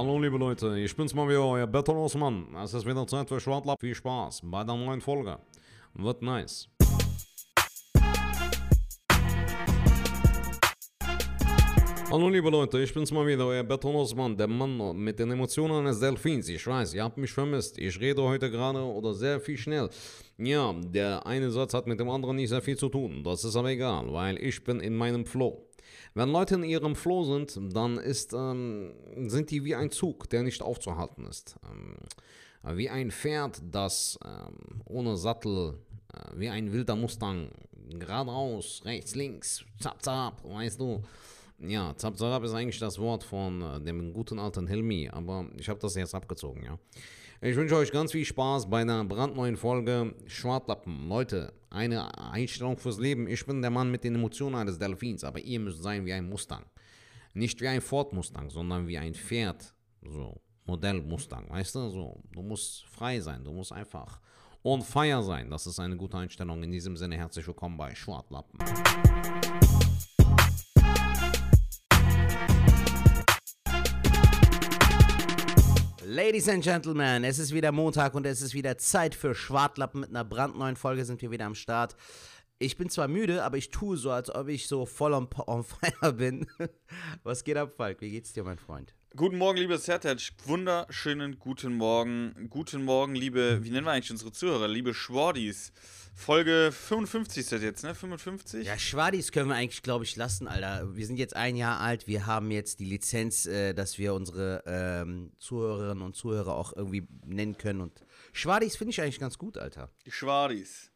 Hallo liebe Leute, ich bin's mal wieder, euer Beton Osman. Es ist wieder Zeit für Schwartlapp. Viel Spaß bei der neuen Folge. Wird nice. Hallo liebe Leute, ich bin's mal wieder, euer Beton Osman, der Mann mit den Emotionen eines Delfins. Ich weiß, ihr habt mich vermisst. Ich rede heute gerade oder sehr viel schnell. Ja, der eine Satz hat mit dem anderen nicht sehr viel zu tun. Das ist aber egal, weil ich bin in meinem Flow. Wenn Leute in ihrem Flow sind, dann ist, ähm, sind die wie ein Zug, der nicht aufzuhalten ist. Ähm, wie ein Pferd, das ähm, ohne Sattel, äh, wie ein wilder Mustang, geradeaus, rechts, links, zap, zap, weißt du. Ja, zap, zap ist eigentlich das Wort von äh, dem guten alten Helmi, aber ich habe das jetzt abgezogen, ja. Ich wünsche euch ganz viel Spaß bei einer brandneuen Folge Schwartlappen. Leute, eine Einstellung fürs Leben. Ich bin der Mann mit den Emotionen eines Delfins, aber ihr müsst sein wie ein Mustang. Nicht wie ein Ford Mustang, sondern wie ein Pferd. So, Modell Mustang, weißt du? So, du musst frei sein, du musst einfach on fire sein. Das ist eine gute Einstellung. In diesem Sinne herzlich willkommen bei Schwartlappen. Ladies and Gentlemen, es ist wieder Montag und es ist wieder Zeit für Schwartlappen. Mit einer brandneuen Folge sind wir wieder am Start. Ich bin zwar müde, aber ich tue so, als ob ich so voll on, on fire bin. Was geht ab, Falk? Wie geht's dir, mein Freund? Guten Morgen, liebe Sertac. Wunderschönen guten Morgen. Guten Morgen, liebe, wie nennen wir eigentlich unsere Zuhörer? Liebe Schwordis. Folge 55 ist das jetzt, ne? 55? Ja, Schwadis können wir eigentlich, glaube ich, lassen, Alter. Wir sind jetzt ein Jahr alt. Wir haben jetzt die Lizenz, äh, dass wir unsere ähm, Zuhörerinnen und Zuhörer auch irgendwie nennen können. Und Schwadis finde ich eigentlich ganz gut, Alter. Die Schwadis.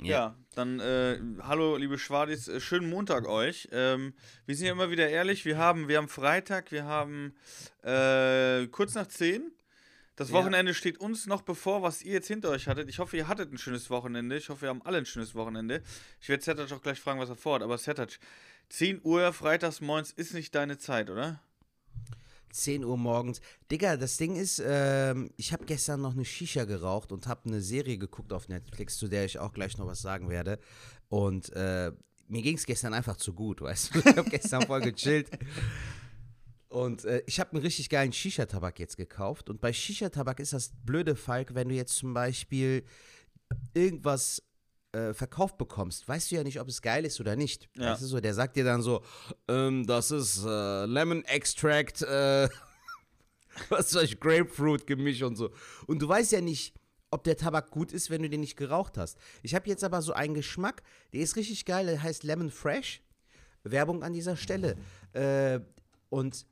Ja, ja dann äh, hallo liebe Schwadis, äh, schönen Montag euch. Ähm, wir sind ja immer wieder ehrlich, wir haben, wir haben Freitag, wir haben äh, kurz nach 10. Das Wochenende ja. steht uns noch bevor, was ihr jetzt hinter euch hattet. Ich hoffe, ihr hattet ein schönes Wochenende. Ich hoffe, wir haben alle ein schönes Wochenende. Ich werde Setac auch gleich fragen, was er vorhat. Aber Setac, 10 Uhr freitags morgens ist nicht deine Zeit, oder? 10 Uhr morgens. Digga, das Ding ist, ähm, ich habe gestern noch eine Shisha geraucht und habe eine Serie geguckt auf Netflix, zu der ich auch gleich noch was sagen werde. Und äh, mir ging es gestern einfach zu gut, weißt du? Ich habe gestern voll gechillt. Und äh, ich habe einen richtig geilen Shisha-Tabak jetzt gekauft. Und bei Shisha-Tabak ist das blöde, Falk, wenn du jetzt zum Beispiel irgendwas äh, verkauft bekommst, weißt du ja nicht, ob es geil ist oder nicht. Ja. Weißt du so, der sagt dir dann so, ähm, das ist äh, Lemon Extract, äh, was weiß ich, Grapefruit-Gemisch und so. Und du weißt ja nicht, ob der Tabak gut ist, wenn du den nicht geraucht hast. Ich habe jetzt aber so einen Geschmack, der ist richtig geil, der heißt Lemon Fresh. Werbung an dieser Stelle. Äh, und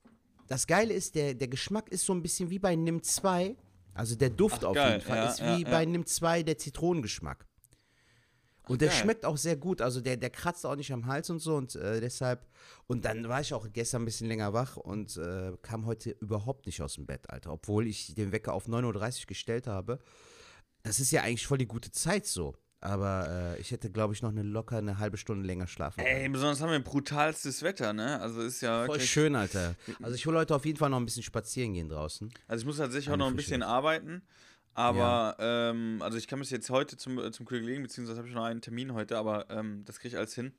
das Geile ist, der, der Geschmack ist so ein bisschen wie bei NIM 2. Also der Duft Ach, auf geil. jeden Fall ja, ist wie ja, bei ja. NIM 2 der Zitronengeschmack. Und Ach, der geil. schmeckt auch sehr gut. Also der, der kratzt auch nicht am Hals und so. Und äh, deshalb. Und dann war ich auch gestern ein bisschen länger wach und äh, kam heute überhaupt nicht aus dem Bett, Alter. Obwohl ich den Wecker auf 9.30 Uhr gestellt habe. Das ist ja eigentlich voll die gute Zeit so. Aber äh, ich hätte, glaube ich, noch eine locker eine halbe Stunde länger schlafen können. Ey, besonders haben wir brutalstes Wetter, ne? Also ist ja. Voll schön, Alter. Also ich will heute auf jeden Fall noch ein bisschen spazieren gehen draußen. Also ich muss tatsächlich auch noch ein bisschen arbeiten. Aber, ja. ähm, also ich kann mich jetzt heute zum, äh, zum Kollegen legen, beziehungsweise habe ich noch einen Termin heute, aber ähm, das kriege ich alles hin.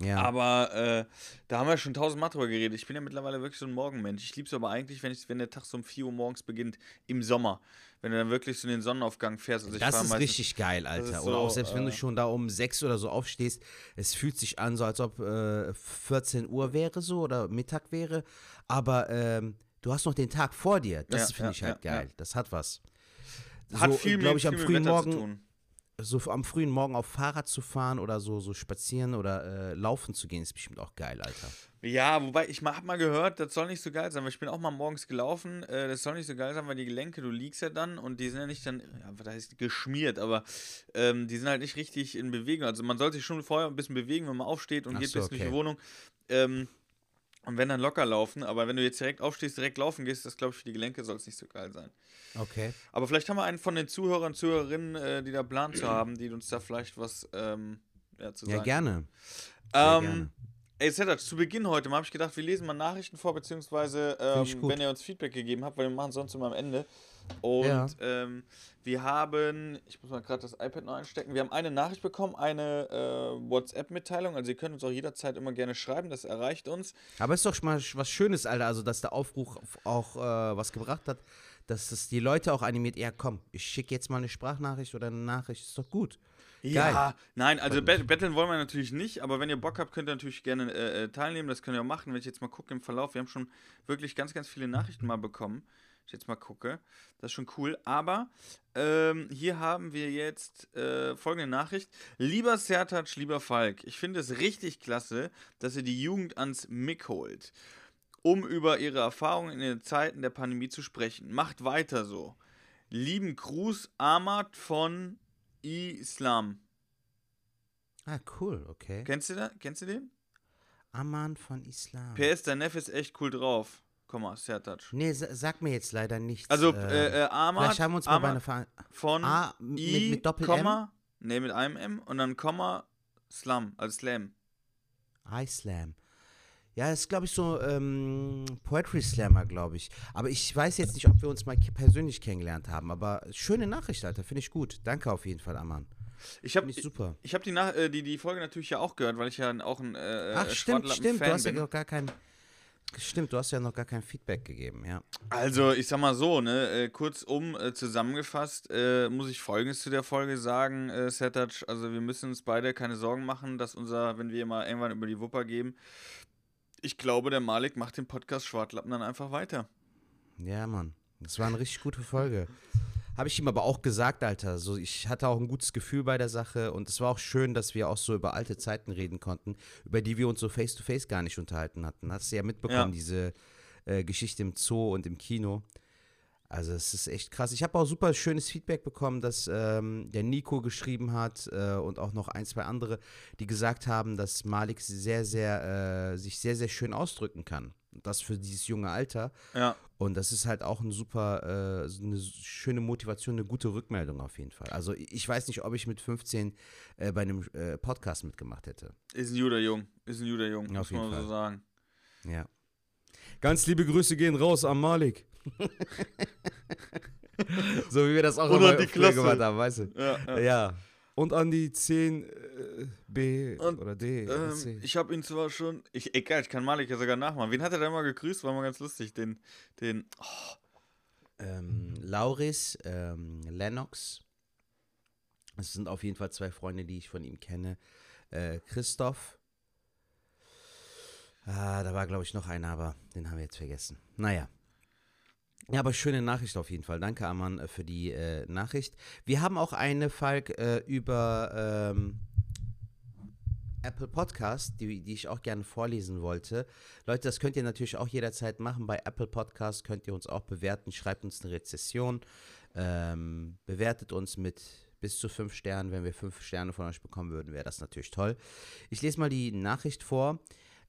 Ja. Aber äh, da haben wir schon tausendmal drüber geredet. Ich bin ja mittlerweile wirklich so ein Morgenmensch. Ich liebe es aber eigentlich, wenn, ich, wenn der Tag so um 4 Uhr morgens beginnt, im Sommer. Wenn du dann wirklich so in den Sonnenaufgang fährst. Also das ist richtig geil, Alter. So, oder auch selbst äh, wenn du äh, schon da um 6 oder so aufstehst, es fühlt sich an, so als ob äh, 14 Uhr wäre so oder Mittag wäre. Aber ähm, du hast noch den Tag vor dir. Das ja, finde ja, ich halt geil. Das hat was. Hat so, viel, glaube ich, am frühen Morgen so am frühen Morgen auf Fahrrad zu fahren oder so, so spazieren oder äh, laufen zu gehen, ist bestimmt auch geil, Alter. Ja, wobei ich hab mal gehört, das soll nicht so geil sein, weil ich bin auch mal morgens gelaufen. Äh, das soll nicht so geil sein, weil die Gelenke, du liegst ja dann und die sind ja nicht dann, ja, was heißt geschmiert, aber ähm, die sind halt nicht richtig in Bewegung. Also man sollte sich schon vorher ein bisschen bewegen, wenn man aufsteht und Ach geht so, bis okay. durch die Wohnung. Ähm, und wenn dann locker laufen, aber wenn du jetzt direkt aufstehst, direkt laufen gehst, das glaube ich für die Gelenke soll es nicht so geil sein. Okay. Aber vielleicht haben wir einen von den Zuhörern, Zuhörerinnen, äh, die da Plan zu haben, die uns da vielleicht was ähm, ja, zu sagen. Ja, gerne. Ähm, gerne. Ey, Sedat, zu Beginn heute habe ich gedacht, wir lesen mal Nachrichten vor, beziehungsweise ähm, wenn ihr uns Feedback gegeben habt, weil wir machen sonst immer am Ende. Und Ja. ähm, wir haben, ich muss mal gerade das iPad noch einstecken, wir haben eine Nachricht bekommen, eine äh, WhatsApp-Mitteilung. Also ihr könnt uns auch jederzeit immer gerne schreiben, das erreicht uns. Aber ist doch schon mal was Schönes, Alter, also dass der Aufruf auch äh, was gebracht hat, dass es die Leute auch animiert, ja komm, ich schicke jetzt mal eine Sprachnachricht oder eine Nachricht, ist doch gut. Ja, nein, also bet betteln wollen wir natürlich nicht, aber wenn ihr Bock habt, könnt ihr natürlich gerne äh, äh, teilnehmen. Das könnt ihr auch machen. Wenn ich jetzt mal gucke im Verlauf, wir haben schon wirklich ganz, ganz viele Nachrichten mal bekommen. Ich jetzt mal gucke, das ist schon cool. Aber ähm, hier haben wir jetzt äh, folgende Nachricht. Lieber Sertac, lieber Falk, ich finde es richtig klasse, dass ihr die Jugend ans Mick holt, um über ihre Erfahrungen in den Zeiten der Pandemie zu sprechen. Macht weiter so. Lieben Gruß, Ahmad von Islam. Ah, cool, okay. Kennst du, da? Kennst du den? Aman von Islam. PS, dein Neffe ist echt cool drauf. Komm mal, Sertac. Nee, sa sag mir jetzt leider nichts. Also, äh, äh, Ahmad, vielleicht haben wir uns mal bei einer Ver von mit- I, mit Doppel-M? Komma, nee, mit einem M und dann Komma, Slam, also Slam. Slam. Ja, das ist, glaube ich, so ähm, Poetry Slammer, glaube ich. Aber ich weiß jetzt nicht, ob wir uns mal persönlich kennengelernt haben. Aber schöne Nachricht, Alter. Finde ich gut. Danke auf jeden Fall, Aman. Ich habe Finde ich super. ich hab die, äh, die, die Folge natürlich ja auch gehört, weil ich ja auch ein äh, Ach, stimmt, stimmt. Du Fan hast ja bin. gar kein. Stimmt, du hast ja noch gar kein Feedback gegeben, ja. Also, ich sag mal so, ne, äh, kurzum äh, zusammengefasst, äh, muss ich Folgendes zu der Folge sagen, äh, Sertac, also wir müssen uns beide keine Sorgen machen, dass unser, wenn wir mal irgendwann über die Wupper geben, ich glaube, der Malik macht den Podcast Schwartlappen dann einfach weiter. Ja, Mann. Das war eine richtig gute Folge. Habe ich ihm aber auch gesagt, Alter. So, ich hatte auch ein gutes Gefühl bei der Sache und es war auch schön, dass wir auch so über alte Zeiten reden konnten, über die wir uns so face to face gar nicht unterhalten hatten. Hast du ja mitbekommen, Ja. diese äh, Geschichte im Zoo und im Kino. Also es ist echt krass. Ich habe auch super schönes Feedback bekommen, dass ähm, der Nico geschrieben hat äh, und auch noch ein, zwei andere, die gesagt haben, dass Malik sehr, sehr, äh, sich sehr, sehr schön ausdrücken kann. Das für dieses junge Alter. Ja. Und das ist halt auch ein super, äh, eine schöne Motivation, eine gute Rückmeldung auf jeden Fall. Also ich weiß nicht, ob ich mit 15 äh, bei einem äh, Podcast mitgemacht hätte. Ist ein Juderjung, ist ein Juderjung, Auf muss man jeden so Fall. sagen. Ja. Ganz liebe Grüße gehen raus an Malik. So wie wir das auch immer die früher gemacht haben, weißt du? Ja, ja. Ja. Und an die 10 äh, oder D. Ähm, ich habe ihn zwar schon. Ich, egal, ich kann Malik ja sogar nachmachen. Wen hat er da mal gegrüßt? War mal ganz lustig. Den. den oh, Ähm, Lauris, ähm, Lennox. Das sind auf jeden Fall zwei Freunde, die ich von ihm kenne. Äh, Christoph. Ah, da war, glaube ich, noch einer, aber den haben wir jetzt vergessen. Naja. Ja, aber schöne Nachricht auf jeden Fall. Danke, Aman, äh, für die äh, Nachricht. Wir haben auch eine, Falk, äh, über ähm, Apple Podcast, die, die ich auch gerne vorlesen wollte. Leute, das könnt ihr natürlich auch jederzeit machen. Bei Apple Podcast könnt ihr uns auch bewerten. Schreibt uns eine Rezession. Ähm, bewertet uns mit bis zu fünf Sternen. Wenn wir fünf Sterne von euch bekommen würden, wäre das natürlich toll. Ich lese mal die Nachricht vor.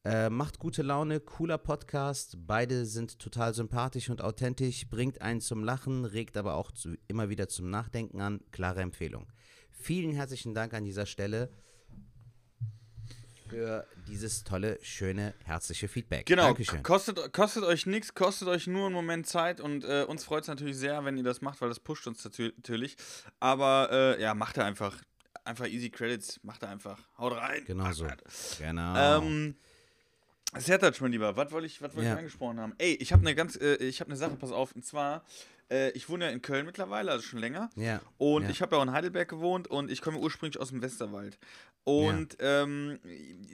Äh, macht gute Laune, cooler Podcast. Beide sind total sympathisch und authentisch, bringt einen zum Lachen, regt aber auch zu, immer wieder zum Nachdenken an. Klare Empfehlung. Vielen herzlichen Dank an dieser Stelle für dieses tolle, schöne, herzliche Feedback. genau, Dankeschön. kostet, kostet euch nichts, kostet euch nur einen Moment Zeit und äh, uns freut es natürlich sehr, wenn ihr das macht, weil das pusht uns natü- natürlich. Aber äh, ja, macht er einfach. Einfach easy Credits, macht er einfach. Haut rein. Genau so. Genau. Ähm, Sertac, mein Lieber, was wollte ich, was wollte Ja. ich angesprochen haben? Ey, ich habe eine ganz, äh, ich habe eine Sache, pass auf, und zwar, äh, ich wohne ja in Köln mittlerweile, also schon länger. ja. Und ja. ich habe ja auch in Heidelberg gewohnt und ich komme ursprünglich aus dem Westerwald. Und ähm,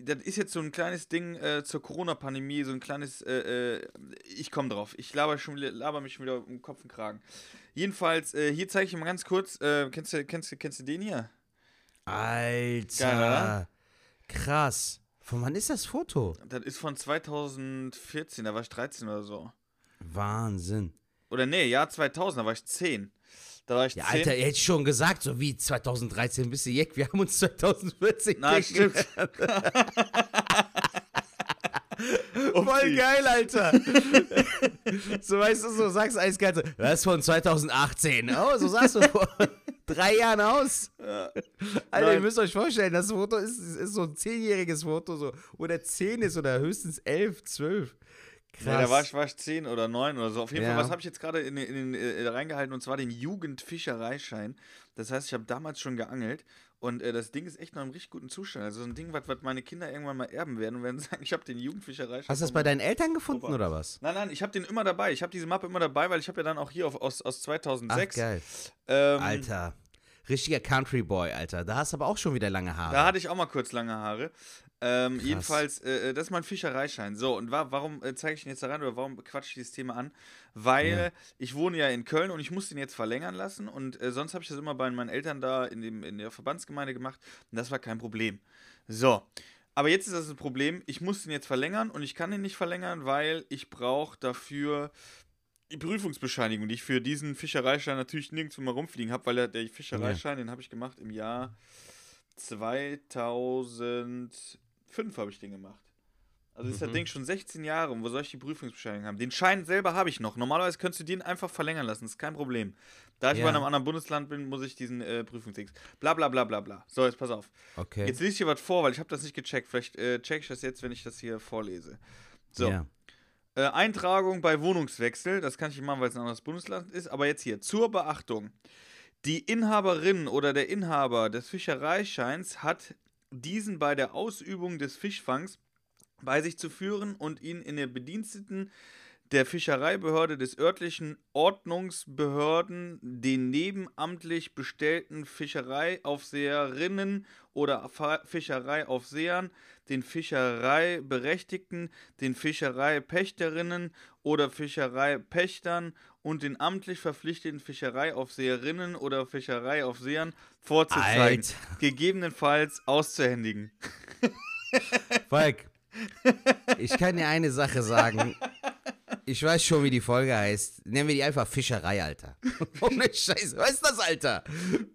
das ist jetzt so ein kleines Ding äh, zur Corona-Pandemie, so ein kleines, äh, äh, ich komme drauf. Ich laber, schon, laber mich schon wieder um Kopf und Kragen. Jedenfalls, äh, hier zeige ich dir mal ganz kurz, kennst, du, kennst, du, kennst du den hier? Alter. Geil? Krass. Von wann ist das Foto? Das ist von 2014, da war ich 13 oder so. Wahnsinn. Oder nee, Jahr 2000, da war ich 10. Da war ich Ja, 10. Alter, ihr hättet schon gesagt, so wie 2013 bist du Jeck, wir haben uns 2014 Na, stimmt. Voll Upsi. geil, Alter. so weißt du, so sagst du eiskalt das ist von 2018. Oh, so sahst du vor drei Jahren aus. Alter, ihr Nein. müsst euch vorstellen, das Foto ist, ist so ein zehnjähriges Foto, so, oder zehn ist oder höchstens elf, zwölf. Krass. Ja, da war ich, war ich 10 oder 9 oder so. Auf jeden Ja. Fall, was habe ich jetzt gerade in, den- in, den, äh, reingehalten? Und zwar den Jugendfischereischein. Das heißt, ich habe damals schon geangelt. Und äh, das Ding ist echt noch im richtig guten Zustand. Also so ein Ding, was meine Kinder irgendwann mal erben werden und werden sagen, ich habe den Jugendfischereischein. Hast du das bei deinen Eltern gefunden Opa. oder was? Nein, nein, ich habe den immer dabei. Ich habe diese Mappe immer dabei, weil ich habe ja dann auch hier auf, aus, aus Ach, 2006. geil. ähm, Alter. Richtiger Country Boy, Alter. Da hast du aber auch schon wieder lange Haare. Da hatte ich auch mal kurz lange Haare. Ähm, jedenfalls, äh, das ist mein Fischereischein. So, und wa warum äh, zeige ich ihn jetzt da rein oder warum quatsche ich dieses Thema an? Weil Ja. ich wohne ja in Köln und ich muss den jetzt verlängern lassen und äh, sonst habe ich das immer bei meinen Eltern da in, dem, in der Verbandsgemeinde gemacht und das war kein Problem. So, aber jetzt ist das ein Problem, ich muss den jetzt verlängern und ich kann den nicht verlängern, weil ich brauche dafür die Prüfungsbescheinigung, die ich für diesen Fischereischein natürlich nirgendwo mal rumfliegen habe, weil der, der Fischereischein, den habe ich gemacht im Jahr 2005 habe ich den gemacht. Also ist das Mhm. Ding schon 16 Jahre und wo soll ich die Prüfungsbescheinigung haben? Den Schein selber habe ich noch. Normalerweise könntest du den einfach verlängern lassen, ist kein Problem. Da ich Ja. bei einem anderen Bundesland bin, muss ich diesen äh, Prüfungsdings. Bla bla bla bla bla. So, jetzt pass auf. Okay. Jetzt lese ich hier was vor, weil ich habe das nicht gecheckt. Vielleicht äh, check ich das jetzt, wenn ich das hier vorlese. So. Ja. Äh, Eintragung bei Wohnungswechsel, das kann ich nicht machen, weil es ein anderes Bundesland ist, aber jetzt hier, zur Beachtung. Die Inhaberin oder der Inhaber des Fischereischeins hat diesen bei der Ausübung des Fischfangs bei sich zu führen und ihn in der Bediensteten der Fischereibehörde des örtlichen Ordnungsbehörden den nebenamtlich bestellten Fischereiaufseherinnen oder Fischereiaufsehern, den Fischereiberechtigten, den Fischereipächterinnen oder Fischereipächtern und den amtlich verpflichteten Fischereiaufseherinnen oder Fischereiaufsehern vorzuzeigen, Alter. gegebenenfalls auszuhändigen. Falk, ich kann dir eine Sache sagen. Ich weiß schon, wie die Folge heißt. Nennen wir die einfach Fischerei, Alter. Ohne Scheiße. Was ist das, Alter?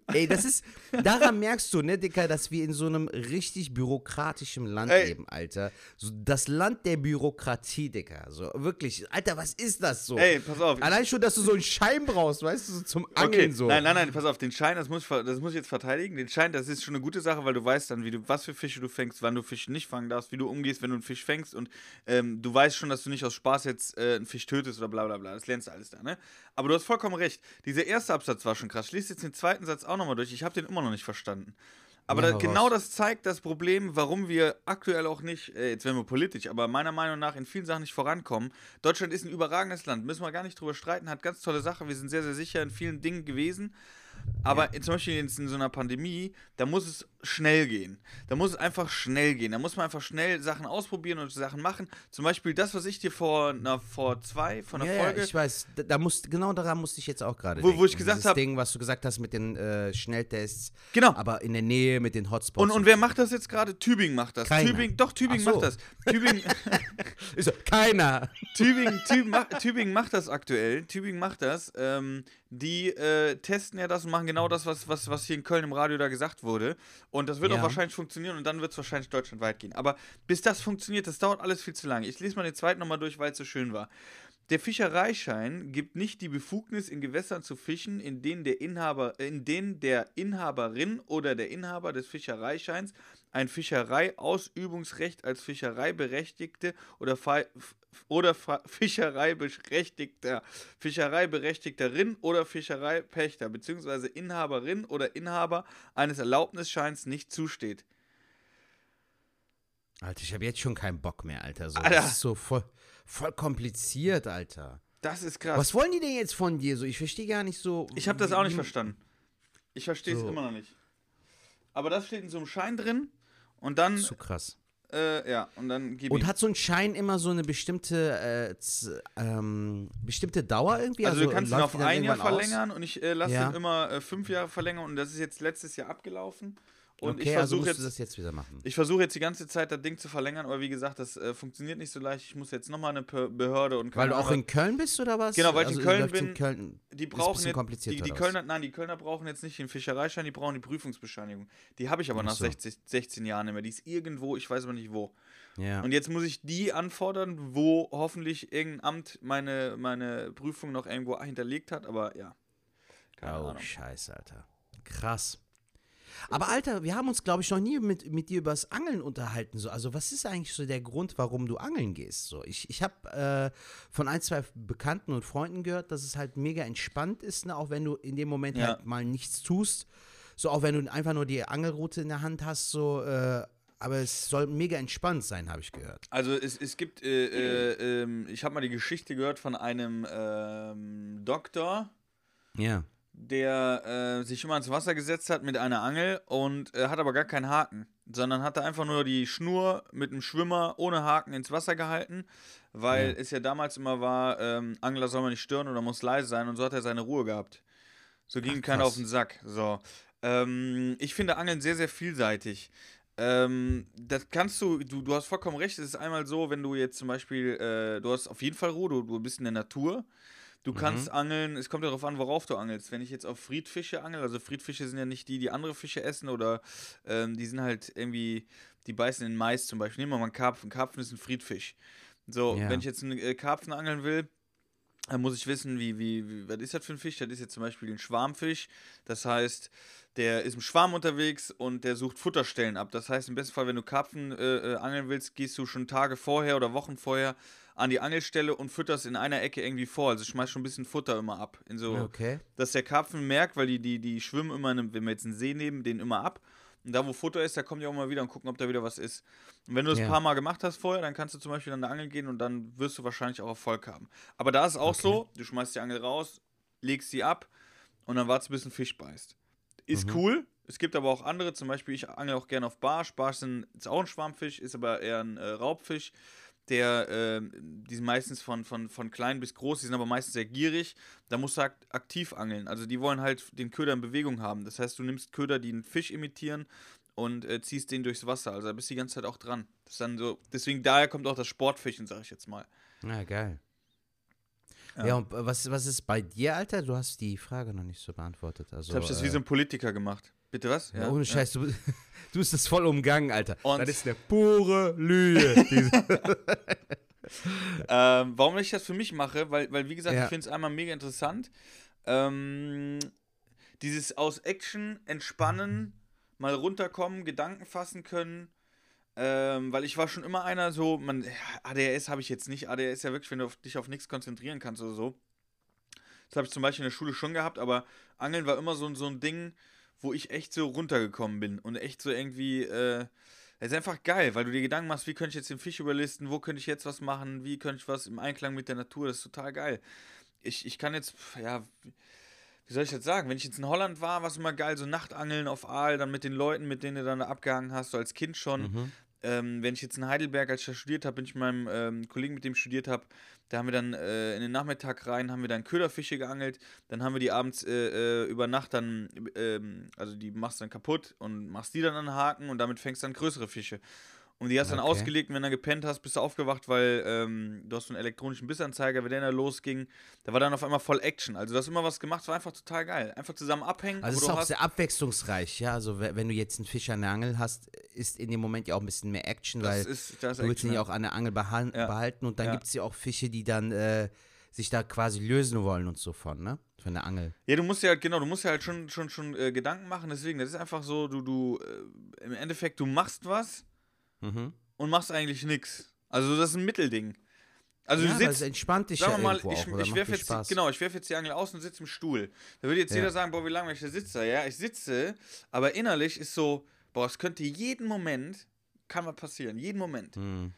Ey, das ist. Daran merkst du, ne, Dicker, dass wir in so einem richtig bürokratischen Land Ey. leben, Alter. So, das Land der Bürokratie, Dicker. So, wirklich. Alter, was ist das so? Ey, pass auf. Allein schon, dass du so einen Schein brauchst, weißt du, so zum Angeln so. Nein, nein, nein, pass auf, den Schein, das muss, ich das muss ich jetzt verteidigen. Den Schein, das ist schon eine gute Sache, weil du weißt dann, wie du, was für Fische du fängst, wann du Fische nicht fangen darfst, wie du umgehst, wenn du einen Fisch fängst und ähm, du weißt schon, dass du nicht aus Spaß jetzt äh, einen Fisch tötest oder bla bla bla. Das lernst du alles da, ne? Aber du hast vollkommen recht. Dieser erste Absatz war schon krass. Lese jetzt den zweiten Satz auch nochmal durch. Ich habe den immer noch nicht verstanden. Aber Ja, da, genau das zeigt das Problem, warum wir aktuell auch nicht, äh, jetzt werden wir politisch, aber meiner Meinung nach in vielen Sachen nicht vorankommen. Deutschland ist ein überragendes Land, müssen wir gar nicht drüber streiten, hat ganz tolle Sachen, wir sind sehr, sehr sicher in vielen Dingen gewesen. Aber in- zum Beispiel jetzt in so einer Pandemie, da muss es schnell gehen. Da muss es einfach schnell gehen. Da muss man einfach schnell Sachen ausprobieren und Sachen machen. Zum Beispiel das, was ich dir vor, na, vor zwei, von der ja, Folge. ja, ich weiß, da, da musst, genau daran musste ich jetzt auch gerade Wo- wo denken. ich gesagt Dieses hab- Ding, was du gesagt hast mit den äh, Schnelltests, genau. aber in der Nähe mit den Hotspots. Und, und wer macht das jetzt gerade? Tübingen macht das. Keiner. Tübingen, doch, Tübingen so. macht das. Tübingen, so, keiner. Tübingen, Tübingen, macht, Tübingen macht das aktuell. Tübingen macht das. Ähm, die äh, testen ja das und machen genau das, was, was, was hier in Köln im Radio da gesagt wurde. Und das wird Ja. auch wahrscheinlich funktionieren und dann wird es wahrscheinlich deutschlandweit gehen. Aber bis das funktioniert, das dauert alles viel zu lange. Ich lese mal den zweiten nochmal durch, weil es so schön war. Der Fischereischein gibt nicht die Befugnis, in Gewässern zu fischen, in denen der Inhaber, in denen der Inhaberin oder der Inhaber des Fischereischeins ein Fischereiausübungsrecht als Fischereiberechtigte oder, oder Fischereiberechtigter, Fischereiberechtigterin oder Fischereipächter bzw. Inhaberin oder Inhaber eines Erlaubnisscheins nicht zusteht. Alter, ich habe jetzt schon keinen Bock mehr, Alter. So, Alter. Das ist so voll, voll kompliziert, Alter. Das ist krass. Was wollen die denn jetzt von dir so? Ich verstehe gar nicht so. Ich habe das auch nicht verstanden. Ich verstehe es So. immer noch nicht. Aber das steht in so einem Schein drin und dann, Zu krass. äh, ja, und dann gib Und ihm. hat so ein Schein immer so eine bestimmte, äh, z- ähm, bestimmte Dauer irgendwie? Also, du kannst ihn auf ein Jahr irgendwann aus? verlängern und ich äh, lasse Ja. ihn immer äh, fünf Jahre verlängern und das ist jetzt letztes Jahr abgelaufen. Und okay, ich also versuche musst jetzt, du das jetzt wieder machen. ich versuche jetzt die ganze Zeit das Ding zu verlängern, aber wie gesagt, das äh, funktioniert nicht so leicht. Ich muss jetzt nochmal eine Be Behörde und Weil du auch in Köln bist oder was? Genau, weil ich in also, Köln bin. In Köln, die ein brauchen bisschen jetzt, kompliziert, die, die? Kölner, nein, die Kölner brauchen jetzt nicht den Fischereischein, die brauchen die Prüfungsbescheinigung. Die habe ich aber Ach nach so. 60, 16 Jahren nicht mehr. Die ist irgendwo, ich weiß aber nicht wo. Ja. Und jetzt muss ich die anfordern, wo hoffentlich irgendein Amt meine, meine Prüfung noch irgendwo hinterlegt hat, aber ja. Keine oh, Ahnung. scheiße, Alter. Krass. Aber Alter, wir haben uns, glaube ich, noch nie mit, mit dir über das Angeln unterhalten. So. Also, was ist eigentlich so der Grund, warum du angeln gehst? So, ich ich habe äh, von ein, zwei Bekannten und Freunden gehört, dass es halt mega entspannt ist, ne? auch wenn du in dem Moment Ja. halt mal nichts tust. So, auch wenn du einfach nur die Angelroute in der Hand hast, so, äh, aber es soll mega entspannt sein, habe ich gehört. Also es, es gibt, äh, äh, ähm, ich habe mal die Geschichte gehört von einem ähm, Doktor, Ja. Der äh, sich immer ans Wasser gesetzt hat mit einer Angel und äh, hat aber gar keinen Haken, sondern hatte einfach nur die Schnur mit einem Schwimmer ohne Haken ins Wasser gehalten, weil Ja. es ja damals immer war, ähm, Angler soll man nicht stören oder muss leise sein und so hat er seine Ruhe gehabt. So ging Ach, keiner auf den Sack. So. Ähm, ich finde Angeln sehr, sehr vielseitig. Ähm, das kannst du, du, du hast vollkommen recht, es ist einmal so, wenn du jetzt zum Beispiel, äh, du hast auf jeden Fall Ruhe, du, du bist in der Natur. Du kannst angeln, es kommt darauf an, worauf du angelst. Wenn ich jetzt auf Friedfische angel, also Friedfische sind ja nicht die, die andere Fische essen oder ähm, die sind halt irgendwie, die beißen in Mais zum Beispiel. Nehmen wir mal einen Karpfen. Karpfen ist ein Friedfisch. So, Ja. wenn ich jetzt einen äh, Karpfen angeln will, dann muss ich wissen, wie, wie, wie, was ist das für ein Fisch? Das ist jetzt zum Beispiel ein Schwarmfisch. Das heißt, der ist im Schwarm unterwegs und der sucht Futterstellen ab. Das heißt, im besten Fall, wenn du Karpfen äh, äh, angeln willst, gehst du schon Tage vorher oder Wochen vorher an die Angelstelle und fütterst in einer Ecke irgendwie vor. Also schmeißt schon ein bisschen Futter immer ab. In so, Okay. dass der Karpfen merkt, weil die, die, die schwimmen immer, in einem, wenn wir jetzt einen See nehmen, den immer ab. Und da, wo Futter ist, da kommen die auch mal wieder und gucken, ob da wieder was ist. Und wenn du das Ja. ein paar Mal gemacht hast vorher, dann kannst du zum Beispiel an der Angel gehen und dann wirst du wahrscheinlich auch Erfolg haben. Aber da ist es auch so, du schmeißt die Angel raus, legst sie ab und dann wartest du, bis ein Fisch beißt. Ist Mhm. cool. Es gibt aber auch andere, zum Beispiel, ich angel auch gerne auf Barsch. Barsch ist auch ein Schwarmfisch, ist aber eher ein äh, Raubfisch. Der, äh, die sind meistens von, von, von klein bis groß, die sind aber meistens sehr gierig. Da musst du ak aktiv angeln. Also die wollen halt den Köder in Bewegung haben. Das heißt, du nimmst Köder, die einen Fisch imitieren und äh, ziehst den durchs Wasser. Also da bist du die ganze Zeit auch dran. Das dann so, deswegen daher kommt auch das Sportfischen, sag ich jetzt mal. Ja, geil. Ja. Ja, und äh, was, was ist bei dir, Alter? Du hast die Frage noch nicht so beantwortet. Also, Jetzt habe ich das wie äh, so ein Politiker gemacht. Bitte was? Ja, ohne Scheiß, du, du bist das voll umgangen, Alter. Und- das ist eine pure Lüge. Ähm, warum ich das für mich mache, weil, weil wie gesagt, Ja. ich finde es einmal mega interessant. Ähm, dieses aus Action entspannen, mal runterkommen, Gedanken fassen können. Ähm, weil ich war schon immer einer so, man, ja, ADHS habe ich jetzt nicht. ADHS ist ja wirklich, wenn du auf, dich auf nichts konzentrieren kannst oder so. Das habe ich zum Beispiel in der Schule schon gehabt, aber Angeln war immer so, so ein Ding, wo ich echt so runtergekommen bin und echt so irgendwie, äh, es ist einfach geil, weil du dir Gedanken machst, wie könnte ich jetzt den Fisch überlisten, wo könnte ich jetzt was machen, wie könnte ich was im Einklang mit der Natur, das ist total geil. Ich, ich kann jetzt, ja, wie- wie soll ich jetzt sagen, wenn ich jetzt in Holland war, war es immer geil, so Nachtangeln auf Aal, dann mit den Leuten, mit denen du dann da abgehangen hast, so als Kind schon. Mhm. Ähm, wenn ich jetzt in Heidelberg, als ich da studiert habe, bin ich mit meinem ähm, Kollegen, mit dem ich studiert habe, da haben wir dann äh, in den Nachmittag rein, haben wir dann Köderfische geangelt, dann haben wir die abends äh, äh, über Nacht dann, ähm, also die machst du dann kaputt und machst die dann an den Haken und damit fängst du dann größere Fische. Und die hast du dann Okay. ausgelegt und wenn du gepennt hast, bist du aufgewacht, weil ähm, du hast so einen elektronischen Bissanzeiger, wenn der dann losging, da war dann auf einmal voll Action. Also du hast immer was gemacht, war einfach total geil. Einfach zusammen abhängen. Also es ist auch sehr abwechslungsreich, ja. Also we- wenn du jetzt einen Fisch an der Angel hast, ist in dem Moment ja auch ein bisschen mehr Action, das weil ist, das du willst ihn ja auch an der Angel behal Ja. behalten und dann Ja. gibt es ja auch Fische, die dann äh, sich da quasi lösen wollen und so von, ne? Von der Angel. Ja, du musst ja halt, genau, du musst ja halt schon, schon, schon äh, Gedanken machen, deswegen, das ist einfach so, du, du, äh, im Endeffekt, du machst was Mhm. und machst eigentlich nichts. Also das ist ein Mittelding. Also ja, du sitzt, entspannt dich sagen ja mal, ich, auch, ich werfe jetzt, Spaß. genau, ich werfe jetzt die Angel aus und sitze im Stuhl. Da würde jetzt Ja. jeder sagen, boah, wie lange ich da sitze. Ja, ich sitze, aber innerlich ist so, boah, es könnte jeden Moment, kann was passieren, jeden Moment. Mhm.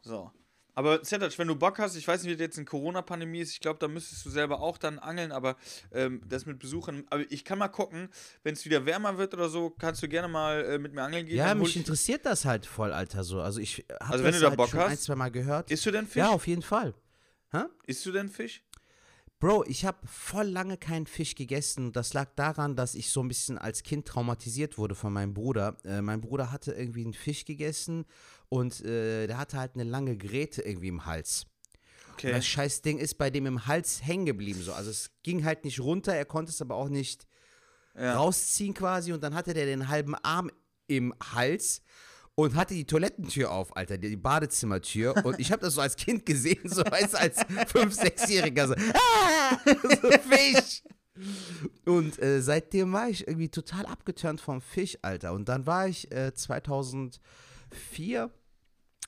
So. Aber Zetac, wenn du Bock hast, ich weiß nicht, wie das jetzt in Corona-Pandemie ist, ich glaube, da müsstest du selber auch dann angeln, aber ähm, das mit Besuchern, aber ich kann mal gucken, wenn es wieder wärmer wird oder so, kannst du gerne mal äh, mit mir angeln gehen. Ja, mich ich- interessiert das halt voll, Alter, so. Also ich habe Also wenn das du da halt Bock schon hast, ein, zwei Mal gehört. Isst du denn Fisch? Ja, auf jeden Fall. Isst du denn Fisch? Bro, ich habe voll lange keinen Fisch gegessen. Das lag daran, dass ich so ein bisschen als Kind traumatisiert wurde von meinem Bruder. Äh, mein Bruder hatte irgendwie einen Fisch gegessen und äh, der hatte halt eine lange Gräte irgendwie im Hals. Und Okay. das scheiß Ding ist bei dem im Hals hängen geblieben. So. Also es ging halt nicht runter, er konnte es aber auch nicht Ja. rausziehen quasi. Und dann hatte der den halben Arm im Hals und hatte die Toilettentür auf, Alter, die, Badezimmertür. Und ich habe das so als Kind gesehen, so du, als 5-, 6-Jähriger so, ah, so Fisch. Und äh, seitdem war ich irgendwie total abgeturnt vom Fisch, Alter. Und dann war ich äh, 2004,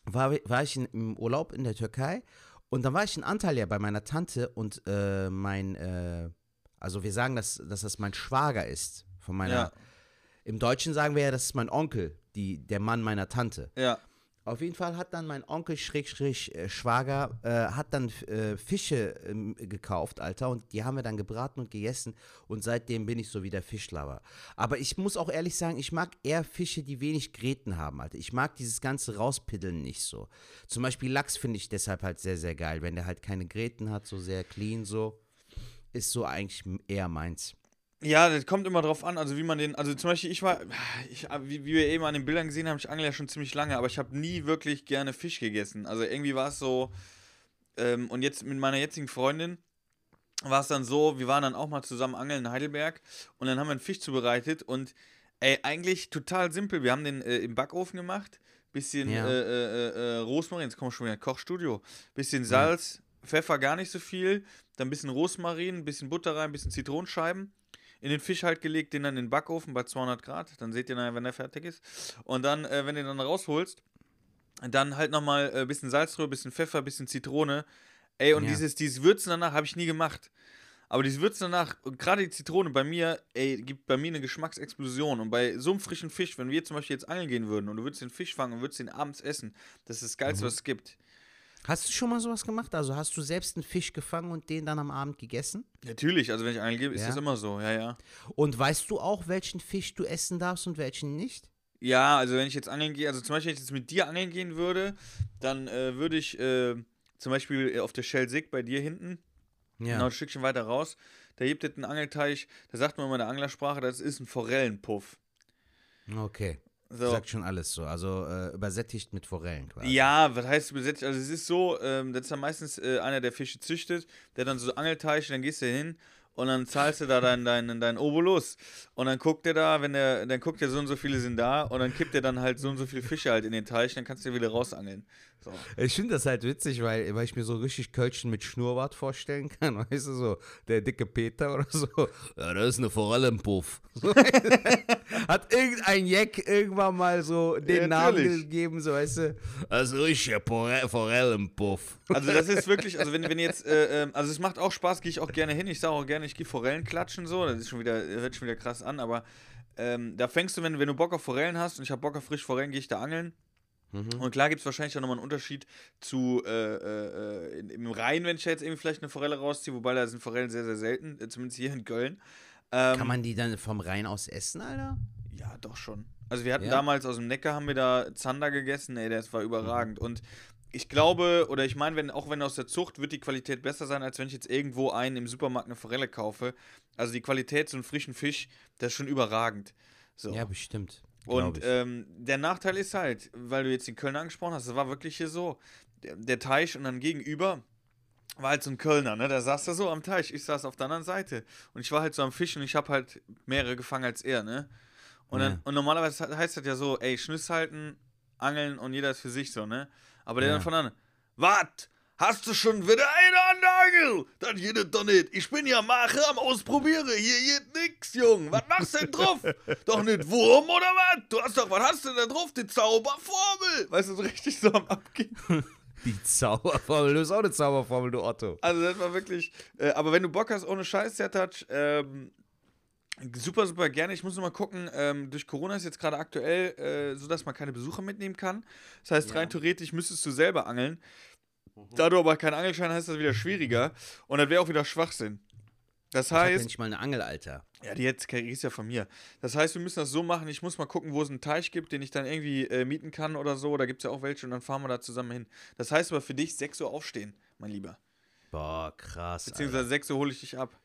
war, war ich in, im Urlaub in der Türkei. Und dann war ich in Antalya bei meiner Tante und äh, mein, äh, also wir sagen, dass, dass das mein Schwager ist. Von meiner, Ja. im Deutschen sagen wir ja, das ist mein Onkel, die, der Mann meiner Tante. Ja. Auf jeden Fall hat dann mein Onkel Schrägstrich äh, Schwager äh, hat dann äh, Fische ähm, gekauft, Alter, und die haben wir dann gebraten und gegessen und seitdem bin ich so wie der Fischlover. Aber ich muss auch ehrlich sagen, ich mag eher Fische, die wenig Gräten haben, Alter. Ich mag dieses ganze Rauspiddeln nicht so. Zum Beispiel Lachs finde ich deshalb halt sehr, sehr geil, wenn der halt keine Gräten hat, so sehr clean so. Ist so eigentlich eher meins. Ja, das kommt immer drauf an, also wie man den, also zum Beispiel ich war, ich, wie, wie wir eben an den Bildern gesehen haben, ich angle ja schon ziemlich lange, aber ich habe nie wirklich gerne Fisch gegessen. Also irgendwie war es so, ähm, und jetzt mit meiner jetzigen Freundin war es dann so, wir waren dann auch mal zusammen angeln in Heidelberg und dann haben wir einen Fisch zubereitet und ey, eigentlich total simpel, wir haben den äh, im Backofen gemacht, bisschen Ja. äh, äh, äh, Rosmarin, jetzt kommen wir schon wieder Kochstudio, bisschen Salz, Pfeffer gar nicht so viel, dann ein bisschen Rosmarin, ein bisschen Butter rein, ein bisschen Zitronenscheiben in den Fisch halt gelegt, den dann in den Backofen bei 200 Grad. Dann seht ihr nachher, wenn der fertig ist. Und dann, äh, wenn du den dann rausholst, dann halt nochmal ein äh, bisschen Salz drüber, bisschen Pfeffer, bisschen Zitrone. Ey, und Ja. dieses, dieses Würzen danach habe ich nie gemacht. Aber dieses Würzen danach, und gerade die Zitrone bei mir, ey, gibt bei mir eine Geschmacksexplosion. Und bei so einem frischen Fisch, wenn wir zum Beispiel jetzt angeln gehen würden und du würdest den Fisch fangen und würdest den abends essen, das ist das Geilste, was es gibt. Hast du schon mal sowas gemacht? Also hast du selbst einen Fisch gefangen und den dann am Abend gegessen? Natürlich, also wenn ich angeln gehe, ist Ja? das immer so, ja, ja. Und weißt du auch, welchen Fisch du essen darfst und welchen nicht? Ja, also wenn ich jetzt angeln gehe, also zum Beispiel, wenn ich jetzt mit dir angeln gehen würde, dann äh, würde ich äh, zum Beispiel äh, auf der Shell Sig bei dir hinten, Ja. genau ein Stückchen weiter raus, da gibt es einen Angelteich, da sagt man immer in der Anglersprache, das ist ein Forellenpuff. Okay. So. Sagt schon alles so. Also äh, übersättigt mit Forellen quasi. Ja, was heißt besetzt? Also es ist so, ähm, das ist dann meistens äh, einer, der Fische züchtet, der dann so Angelteiche, dann gehst du hin und dann zahlst du da deinen dein, dein Obolus. Und dann guckt er da, wenn der, dann guckt er so und so viele sind da und dann kippt er dann halt so und so viele Fische halt in den Teich, dann kannst du dir wieder rausangeln. So. Ich finde das halt witzig, weil, weil ich mir so richtig Kölschen mit Schnurrbart vorstellen kann. Weißt du, so der dicke Peter oder so. Ja, das ist eine Forelle im Puff. Hat irgendein Jack irgendwann mal so den Ja, Namen gegeben, so weißt du. Ist richtig Forelle, Forelle im Puff. Also das ist wirklich, also wenn, wenn jetzt, äh, ähm, also es macht auch Spaß, gehe ich auch gerne hin. Ich sage auch gerne, ich gehe Forellen klatschen so. Das ist schon wieder, hört schon wieder krass an, aber ähm, da fängst du, wenn, wenn du Bock auf Forellen hast und ich habe Bock auf frisch Forellen, gehe ich da angeln. Und klar gibt es wahrscheinlich auch nochmal einen Unterschied zu äh, äh, im Rhein, wenn ich jetzt irgendwie vielleicht eine Forelle rausziehe, wobei da sind Forellen sehr, sehr selten, äh, zumindest hier in Köln. Ähm, Kann man die dann vom Rhein aus essen, Alter? ja, doch schon. Also wir hatten Ja? damals aus dem Neckar haben wir da Zander gegessen, ey, das war überragend. Und ich glaube, oder ich meine, wenn, auch wenn aus der Zucht, wird die Qualität besser sein, als wenn ich jetzt irgendwo einen im Supermarkt eine Forelle kaufe. Also die Qualität so einen frischen Fisch, das ist schon überragend. So. Ja, bestimmt. Und ähm, der Nachteil ist halt, weil du jetzt den Kölner angesprochen hast, das war wirklich hier so. Der, der Teich und dann gegenüber war halt so ein Kölner, ne? Der saß da so am Teich, ich saß auf der anderen Seite. Und ich war halt so am Fischen und ich habe halt mehrere gefangen als er, ne? Und, dann, Ja. und normalerweise he- heißt das ja so, ey, Schniss halten, angeln und jeder ist für sich so, ne? Aber der Ja. dann von an, wat? Hast du schon wieder eine an der Angel? Das geht doch nicht. Ich bin ja Mache am Ausprobieren. Hier geht nix, Jung. Was machst du denn drauf? doch nicht Wurm oder was? Du hast doch, was hast du denn drauf? Die Zauberformel. Weißt du, so richtig so am Abgehen. die Zauberformel, du bist auch eine Zauberformel, du Otto. Also das war wirklich, äh, aber wenn du Bock hast, ohne Scheiß, Touch, ähm, super, super gerne. Ich muss nur mal gucken, ähm, durch Corona ist jetzt gerade aktuell äh, so, dass man keine Besucher mitnehmen kann. Das heißt, rein theoretisch müsstest du selber angeln. Da du aber keinen Angelschein hast, ist das wieder schwieriger. Und das wäre auch wieder Schwachsinn. Das Ich hab heißt, endlich mal eine Angel, Alter. ja, die jetzt kriegst ja von mir. Das heißt, wir müssen das so machen, ich muss mal gucken, wo es einen Teich gibt, den ich dann irgendwie äh, mieten kann oder so. Da gibt es ja auch welche und dann fahren wir da zusammen hin. Das heißt aber für dich 6 Uhr aufstehen, mein Lieber. Boah, krass. Alter. Beziehungsweise 6 Uhr hole ich dich ab.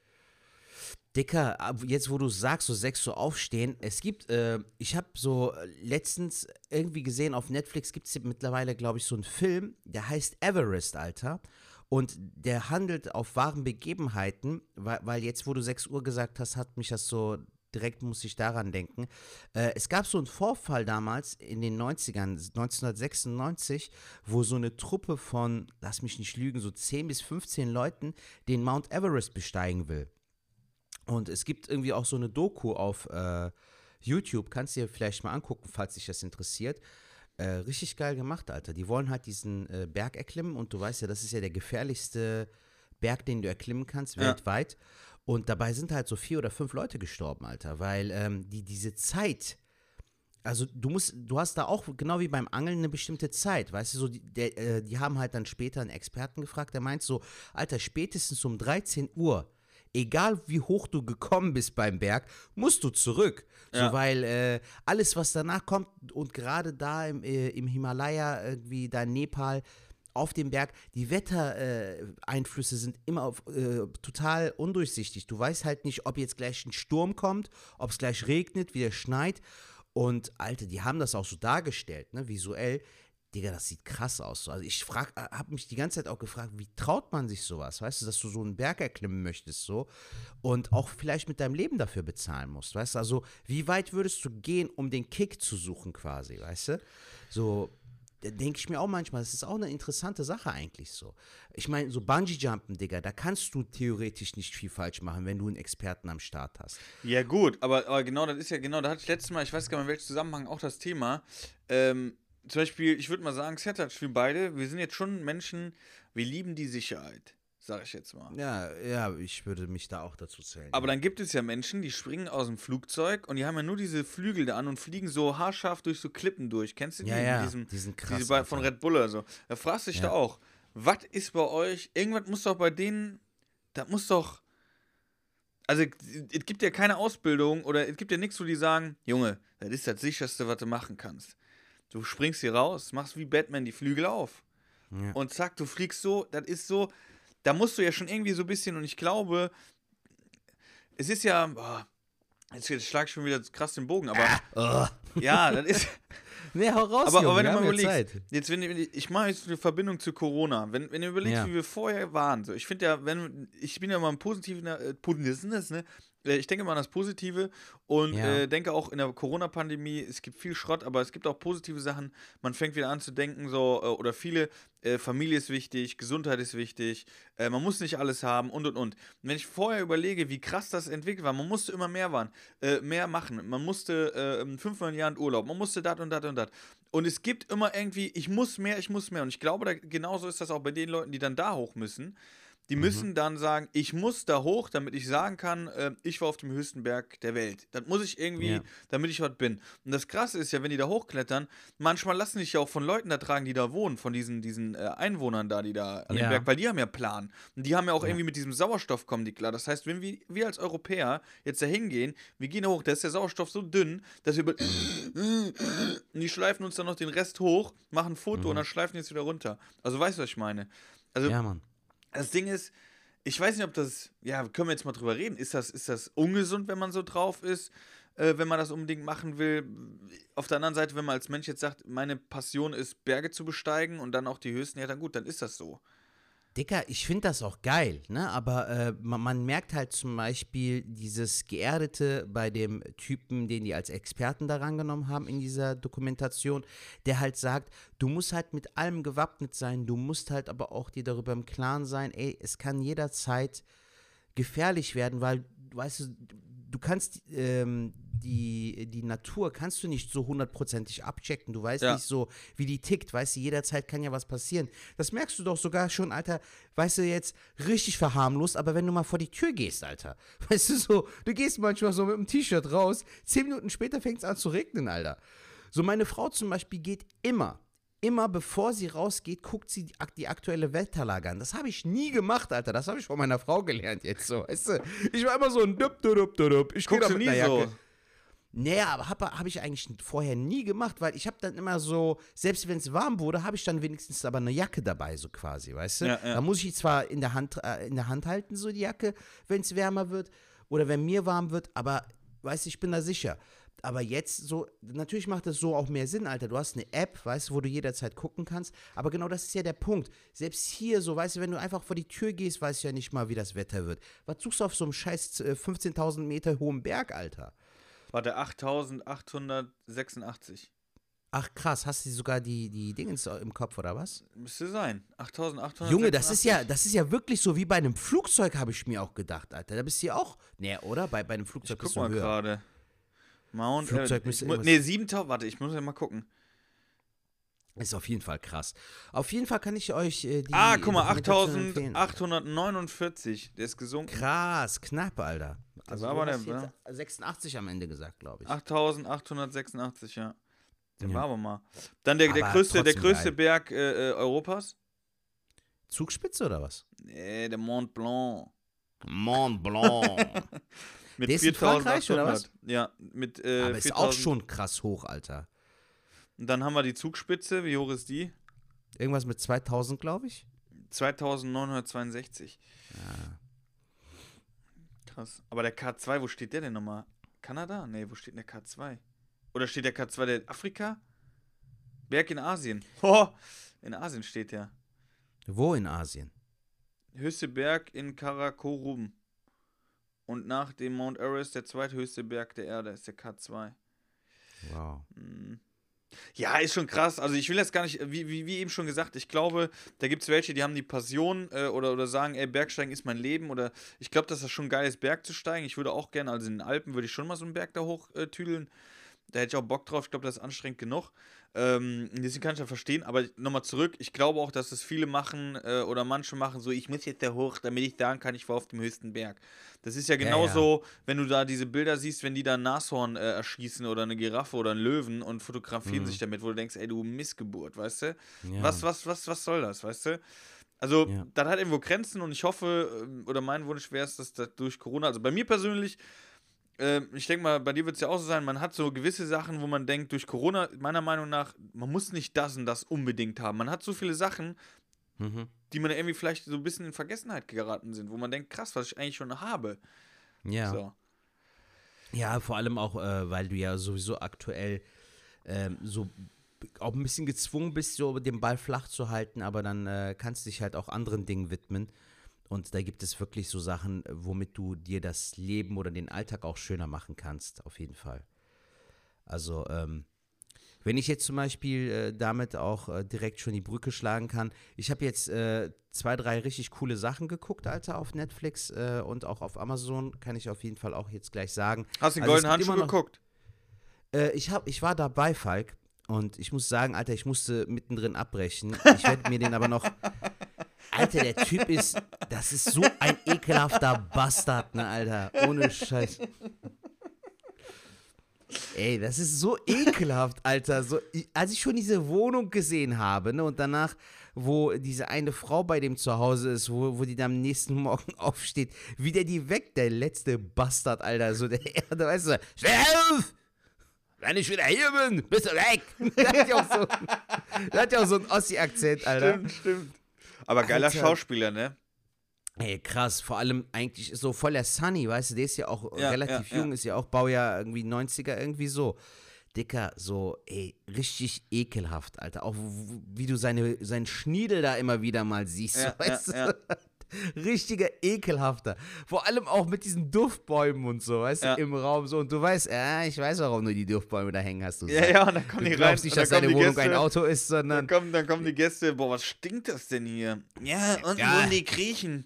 Dicker, jetzt wo du sagst, so sechs so aufstehen, es gibt, äh, ich habe so äh, letztens irgendwie gesehen, auf Netflix gibt es mittlerweile, glaube ich, so einen Film, der heißt Everest, Alter. Und der handelt auf wahren Begebenheiten, weil, weil jetzt, wo du 6 Uhr gesagt hast, hat mich das so, direkt muss ich daran denken. Äh, es gab so einen Vorfall damals in den 90ern, 1996, wo so eine Truppe von, lass mich nicht lügen, so 10 bis 15 Leuten den Mount Everest besteigen will. Und es gibt irgendwie auch so eine Doku auf äh, YouTube, kannst du dir vielleicht mal angucken, falls dich das interessiert. Äh, richtig geil gemacht, Alter. Die wollen halt diesen äh, Berg erklimmen und du weißt ja, das ist ja der gefährlichste Berg, den du erklimmen kannst, Ja. weltweit. Und dabei sind halt so vier oder fünf Leute gestorben, Alter, weil ähm, die diese Zeit, also du musst, du hast da auch genau wie beim Angeln eine bestimmte Zeit, weißt du, so die, der, äh, die haben halt dann später einen Experten gefragt, der meint so, Alter, spätestens um 13 Uhr, egal wie hoch du gekommen bist beim Berg, musst du zurück, Ja. so weil äh, alles was danach kommt und gerade da im, äh, im Himalaya irgendwie da in Nepal auf dem Berg, die Wettereinflüsse äh, Einflüsse sind immer auf, äh, total undurchsichtig. Du weißt halt nicht, ob jetzt gleich ein Sturm kommt, ob es gleich regnet, wieder schneit. Und Alter, die haben das auch so dargestellt, ne, visuell. Digga, das sieht krass aus. Also ich frag, habe mich die ganze Zeit auch gefragt, wie traut man sich sowas? Weißt du, dass du so einen Berg erklimmen möchtest so und auch vielleicht mit deinem Leben dafür bezahlen musst, weißt du? Also wie weit würdest du gehen, um den Kick zu suchen quasi, weißt du? So denke ich mir auch manchmal, das ist auch eine interessante Sache eigentlich so. Ich meine, so Bungee-Jumpen, Digga, da kannst du theoretisch nicht viel falsch machen, wenn du einen Experten am Start hast. Ja, gut, aber, aber genau, das ist ja genau, da hatte ich letztes Mal, ich weiß gar nicht, in welchem Zusammenhang auch das Thema. Ähm, zum Beispiel, ich würde mal sagen, Sertac, wir beide, wir sind jetzt schon Menschen, wir lieben die Sicherheit, sage ich jetzt mal. Ja, ja, ich würde mich da auch dazu zählen. Aber dann gibt es ja Menschen, die springen aus dem Flugzeug und die haben ja nur diese Flügel da an und fliegen so haarscharf durch so Klippen durch. Kennst du die? Ja, ja, Diesem, die sind krass, Diese von. Red Bull oder so. Da fragst du dich Ja. da auch, was ist bei euch, irgendwas muss doch bei denen, da muss doch, also es gibt ja keine Ausbildung oder es gibt ja nichts, wo die sagen, Junge, das ist das sicherste, was du machen kannst. Du springst hier raus, machst wie Batman die Flügel auf. Ja. Und zack, du fliegst so, das ist so, da musst du ja schon irgendwie so ein bisschen, und ich glaube, es ist ja, boah, jetzt, jetzt schlag ich schon wieder krass den Bogen, aber oh. ja, das ist, Nee, hau raus, aber, Junge, aber wenn du mal überlegst, Zeit. jetzt wenn, ich- ich mache jetzt eine Verbindung zu Corona, wenn, wenn du überlegst, Ja. wie wir vorher waren, so, ich finde ja, wenn, ich bin ja mal ein positiver, äh, ne, ich denke mal an das Positive und Ja. äh, denke auch in der Corona-Pandemie, es gibt viel Schrott, aber es gibt auch positive Sachen. Man fängt wieder an zu denken, so, äh, oder viele, äh, Familie ist wichtig, Gesundheit ist wichtig, äh, man muss nicht alles haben und und und. Wenn ich vorher überlege, wie krass das entwickelt war, man musste immer mehr, waren, äh, mehr machen. Man musste äh, fünfmal im Jahr in Urlaub, man musste dat und dat und dat. Und es gibt immer irgendwie, ich muss mehr, ich muss mehr. Und ich glaube, da, genauso ist das auch bei den Leuten, die dann da hoch müssen. Die Mhm. müssen dann sagen, ich muss da hoch, damit ich sagen kann, äh, ich war auf dem höchsten Berg der Welt. Das muss ich irgendwie, Ja. damit ich was bin. Und das Krasse ist ja, wenn die da hochklettern, manchmal lassen sich ja auch von Leuten da tragen, die da wohnen, von diesen, diesen äh, Einwohnern da, die da an dem Ja. Berg, weil die haben ja Plan. Und die haben ja auch irgendwie mit diesem Sauerstoff kommen die klar. Das heißt, wenn wir, wir als Europäer jetzt da hingehen, wir gehen da hoch, da ist der Sauerstoff so dünn, dass wir und die schleifen uns dann noch den Rest hoch, machen ein Foto und dann schleifen jetzt wieder runter. Also weißt du, was ich meine? Also Mhm. Ja, Mann. Das Ding ist, ich weiß nicht, ob das, ja, können wir jetzt mal drüber reden. Ist das, ist das ungesund, wenn man so drauf ist, äh, wenn man das unbedingt machen will? Auf der anderen Seite, wenn man als Mensch jetzt sagt, meine Passion ist, Berge zu besteigen und dann auch die höchsten, ja, dann gut, dann ist das so. Dicker, ich finde das auch geil, ne? Aber äh, man, man merkt halt zum Beispiel dieses Geerdete bei dem Typen, den die als Experten da rangenommen haben in dieser Dokumentation, der halt sagt, du musst halt mit allem gewappnet sein, du musst halt aber auch dir darüber im Klaren sein, ey, es kann jederzeit gefährlich werden, weil, weißt du, du kannst ähm, die, die Natur kannst du nicht so hundertprozentig abchecken. Du weißt Ja. nicht so, wie die tickt. Weißt du, jederzeit kann ja was passieren. Das merkst du doch sogar schon, Alter. Weißt du, jetzt richtig verharmlost, aber wenn du mal vor die Tür gehst, Alter. Weißt du, so, du gehst manchmal so mit dem T-Shirt raus, zehn Minuten später fängt es an zu regnen, Alter. So, meine Frau zum Beispiel geht immer, immer bevor sie rausgeht, guckt sie die, ak- die aktuelle Wetterlage an. Das habe ich nie gemacht, Alter. Das habe ich von meiner Frau gelernt jetzt so. Weißt du, ich war immer so ein Dup, dup, dup, dup. Ich mit nie so? Nee, aber habe hab ich eigentlich vorher nie gemacht, weil ich habe dann immer so, selbst wenn es warm wurde, habe ich dann wenigstens aber eine Jacke dabei, so quasi, weißt du? Ja, ja. Da muss ich die zwar in der Hand, äh, in der Hand halten, so die Jacke, wenn es wärmer wird oder wenn mir warm wird, aber weißt du, ich bin da sicher. Aber jetzt so, natürlich macht das so auch mehr Sinn, Alter. Du hast eine App, weißt du, wo du jederzeit gucken kannst. Aber genau das ist ja der Punkt. Selbst hier, so, weißt du, wenn du einfach vor die Tür gehst, weißt du ja nicht mal, wie das Wetter wird. Was suchst du auf so einem scheiß äh, 15.000 Meter hohen Berg, Alter? Warte, 8886. Ach krass, hast du sogar die, die Dingens im Kopf oder was? Müsste sein. 8800. Junge, das ist ja, das ist ja wirklich so wie bei einem Flugzeug, habe ich mir auch gedacht, Alter. Da bist du ja auch. Nee, oder? Bei, bei einem Ich Flugzeug guck bist du mal höher. gerade. Mount Flugzeug äh, ich mu- irgendwas- Nee, 7000. Warte, ich muss ja mal gucken. Ist auf jeden Fall krass. Auf jeden Fall kann ich euch äh, die. ah, guck mal, Dokumentation empfehlen. 8849. Der ist gesunken. Krass, knapp, Alter. Also, war aber der- jetzt 86 am Ende gesagt, glaube ich. 8886, ja. Den Ja. war aber mal. Dann der, der größte, der größte geil. Berg äh, äh, Europas. Zugspitze oder was? Nee, der Mont Blanc. Mont Blanc. Mit Der ist in Frankreich, oder was? Ja, mit äh, Aber ist auch 4000. schon krass hoch, Alter. Und dann haben wir die Zugspitze. Wie hoch ist die? Irgendwas mit 2000, glaube ich. 2962. Krass. Aber der K2, wo steht der denn nochmal? Kanada? Nee, wo steht denn der K2? Oder steht der K2 der Afrika? Berg in Asien. Oh, in Asien steht der. Wo in Asien? Höchste Berg in Karakorum. Und nach dem Mount Everest der zweithöchste Berg der Erde ist der K2. Wow. Ja, ist schon krass. Also ich will jetzt gar nicht, wie, wie, wie eben schon gesagt, ich glaube, da gibt es welche, die haben die Passion äh, oder, oder sagen, ey, Bergsteigen ist mein Leben. Oder ich glaube, dass das schon geil ist, Berg zu steigen. Ich würde auch gerne, also in den Alpen würde ich schon mal so einen Berg da hoch äh, tüdeln. Da hätte ich auch Bock drauf. Ich glaube, das ist anstrengend genug. Ähm, deswegen kann ich ja verstehen. Aber nochmal zurück. Ich glaube auch, dass es viele machen äh, oder manche machen so, ich muss jetzt da hoch, damit ich sagen kann, ich war auf dem höchsten Berg. Das ist ja Ja, genauso, wenn du da diese Bilder siehst, wenn die da ein Nashorn äh, erschießen oder eine Giraffe oder einen Löwen und fotografieren sich damit, wo du denkst, ey, du Missgeburt, weißt du? Mhm. Ja. Was, was, was, was soll das, weißt du? Also, Ja. das hat irgendwo Grenzen und ich hoffe, ähm, oder mein Wunsch wäre es, dass das durch Corona, also bei mir persönlich, ähm, ich denke mal, bei dir wird es ja auch so sein, man hat so gewisse Sachen, wo man denkt, durch Corona, meiner Meinung nach, man muss nicht das und das unbedingt haben. Man hat so viele Sachen, Mhm. die man irgendwie vielleicht so ein bisschen in Vergessenheit geraten sind, wo man denkt, krass, was ich eigentlich schon habe. Ja. So. Ja, vor allem auch, äh, weil du ja sowieso aktuell ähm, so auch ein bisschen gezwungen bist, so den Ball flach zu halten, aber dann äh, kannst du dich halt auch anderen Dingen widmen. Und da gibt es wirklich so Sachen, äh, womit du dir das Leben oder den Alltag auch schöner machen kannst, auf jeden Fall. Also, ähm, wenn ich jetzt zum Beispiel äh, damit auch äh, direkt schon die Brücke schlagen kann, ich habe jetzt äh, zwei, drei richtig coole Sachen geguckt, Alter, auf Netflix äh, und auch auf Amazon, kann ich auf jeden Fall auch jetzt gleich sagen. Hast du den Also goldenen Handschuh noch- geguckt? Äh, ich, hab, ich war dabei, Falk, und ich muss sagen, Alter, ich musste mittendrin abbrechen. Ich werde mir den aber noch. Alter, der Typ ist. Das ist so ein ekelhafter Bastard, ne, Alter. Ohne Scheiß. Ey, das ist so ekelhaft, Alter. So, als ich schon diese Wohnung gesehen habe, ne, und danach, wo diese eine Frau bei dem zu Hause ist, wo, wo die dann am nächsten Morgen aufsteht, wie der die weg, der letzte Bastard, Alter. So, der, der weißt du, steh auf! Wenn ich wieder hier bin, bist du weg. der hat ja auch so, der hat ja auch so einen Ossi-Akzent, Alter. Stimmt, stimmt. Aber geiler Alter. Schauspieler, ne? Ey, krass, vor allem eigentlich so voll der Sunny, weißt du, der ist ja auch Ja, relativ ja, jung, ja. ist ja auch Baujahr irgendwie 90er, irgendwie so. Dicker, so, ey, richtig ekelhaft, Alter. Auch wie du seine, seinen Schniedel da immer wieder mal siehst, weißt du? Richtiger ekelhafter. Vor allem auch mit diesen Duftbäumen und so, weißt Ja. du, im Raum so. Und du weißt, ja, ich weiß, warum du die Duftbäume da hängen hast, du Ja, ja, und dann kommen Du die rein. glaubst nicht, und dann dass deine Wohnung ein Gäste- Auto ist, Dann sondern kommen, dann kommen die Gäste, boah, was stinkt das denn hier? Ja, unten Ja. wohnen die Griechen.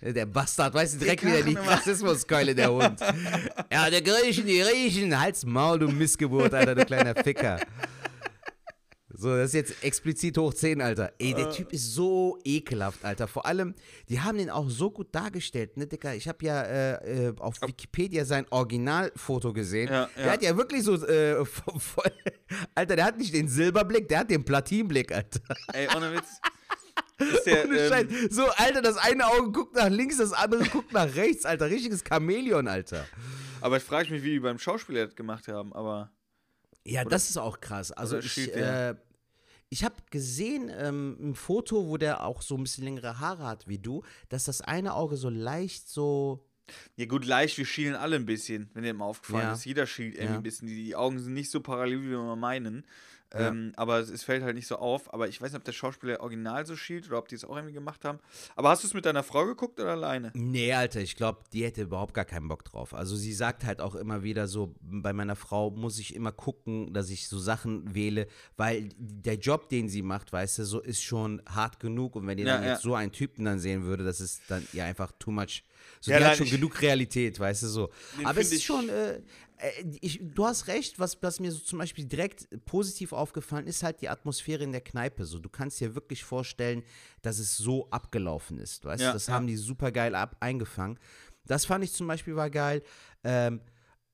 Der Bastard, weißt du, direkt wieder die. Rassismuskeule, der Hund. Ja, der Griechen, die Riechen. Halt's Maul, du Missgeburt, Alter, du kleiner Ficker. So, das ist jetzt explizit hoch 10, Alter. Ey, Äh. der Typ ist so ekelhaft, Alter. Vor allem, die haben den auch so gut dargestellt, ne, Dicker? Ich habe ja äh, äh, auf Wikipedia sein Originalfoto gesehen. Ja, Der ja. hat ja wirklich so, äh, voll, Alter, der hat nicht den Silberblick, der hat den Platinblick, Alter. Ey, ohne Witz. Der, Ohne Scheiß. ähm, So, Alter, das eine Auge guckt nach links, das andere guckt nach rechts, Alter. Richtiges Chamäleon, Alter. aber ich frage mich, wie die beim Schauspieler das gemacht haben, aber. Ja, das ist auch krass. Also oder ich, äh, ich habe gesehen ähm, ein Foto, wo der auch so ein bisschen längere Haare hat wie du, dass das eine Auge so leicht so. Ja, gut, leicht, wir schielen alle ein bisschen, wenn dir mal aufgefallen Ja. ist. Jeder schielt irgendwie Ja. ein bisschen. Die, die Augen sind nicht so parallel, wie wir mal meinen. Ja. Ähm, aber es, fällt halt nicht so auf. Aber ich weiß nicht, ob der Schauspieler original so schielt oder ob die es auch irgendwie gemacht haben. Aber hast du es mit deiner Frau geguckt oder alleine? Nee, Alter, ich glaube, die hätte überhaupt gar keinen Bock drauf. Also sie sagt halt auch immer wieder so, bei meiner Frau muss ich immer gucken, dass ich so Sachen wähle, weil der Job, den sie macht, weißt du, so ist schon hart genug. Und wenn ihr Ja, dann ja. jetzt so einen Typen dann sehen würde, das ist dann ja einfach too much. So, Ja, die hat schon genug Realität, weißt du so. Aber es ist schon, äh, ich, du hast recht, was, was mir so zum Beispiel direkt positiv aufgefallen ist, halt die Atmosphäre in der Kneipe. So, du kannst dir wirklich vorstellen, dass es so abgelaufen ist. Weißt Ja, das ja. haben die super geil ab eingefangen. Das fand ich zum Beispiel war geil. Ähm,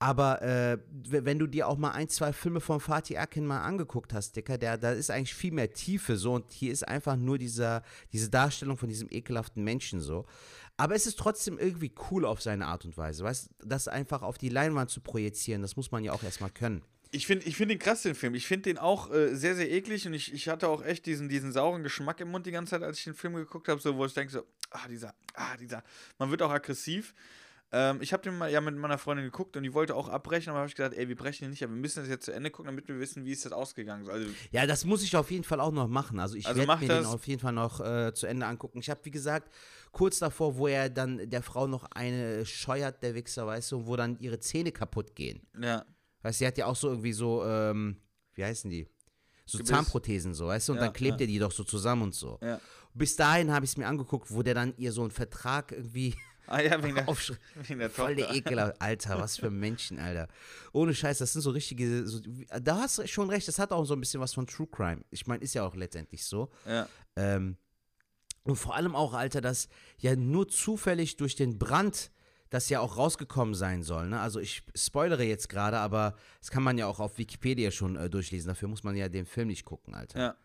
aber äh, wenn du dir auch mal ein, zwei Filme von Fatih Akin mal angeguckt hast, Dicker, der, da ist eigentlich viel mehr Tiefe so und hier ist einfach nur dieser, diese Darstellung von diesem ekelhaften Menschen so. Aber es ist trotzdem irgendwie cool auf seine Art und Weise, weißt das einfach auf die Leinwand zu projizieren, das muss man ja auch erstmal können. Ich finde ich find den krass, den Film. Ich finde den auch äh, sehr, sehr eklig und ich, ich hatte auch echt diesen, diesen sauren Geschmack im Mund die ganze Zeit, als ich den Film geguckt habe, so, wo ich denke so, ah, dieser, ah, dieser, man wird auch aggressiv. Ähm, ich habe den mal ja mit meiner Freundin geguckt und die wollte auch abbrechen, aber habe ich gesagt, ey, wir brechen den nicht, aber wir müssen das jetzt zu Ende gucken, damit wir wissen, wie ist das ausgegangen. Also, Ja, das muss ich auf jeden Fall auch noch machen. Also ich Also werde mir den auf jeden Fall noch äh, zu Ende angucken. Ich habe, wie gesagt, kurz davor, wo er dann der Frau noch eine scheuert, der Wichser, weißt du, wo dann ihre Zähne kaputt gehen. ja. Weißt du, sie hat ja auch so irgendwie so, ähm, wie heißen die? So Gebiss. Zahnprothesen so, weißt du? Und Ja, dann klebt ja. er die doch so zusammen und so. Ja. Bis dahin habe ich es mir angeguckt, wo der dann ihr so einen Vertrag irgendwie Ah ja, wegen der, aufschreibt. wegen der Voll der. Ekel, Alter, was für Menschen, Alter. Ohne Scheiß, das sind so richtige, so, da hast du schon recht, das hat auch so ein bisschen was von True Crime. Ich meine, ist ja auch letztendlich so. Ja. Ähm, und vor allem auch, Alter, dass ja nur zufällig durch den Brand das ja auch rausgekommen sein soll. Ne? Also ich spoilere jetzt gerade, aber das kann man ja auch auf Wikipedia schon äh, durchlesen. Dafür muss man ja den Film nicht gucken, Alter. Ja.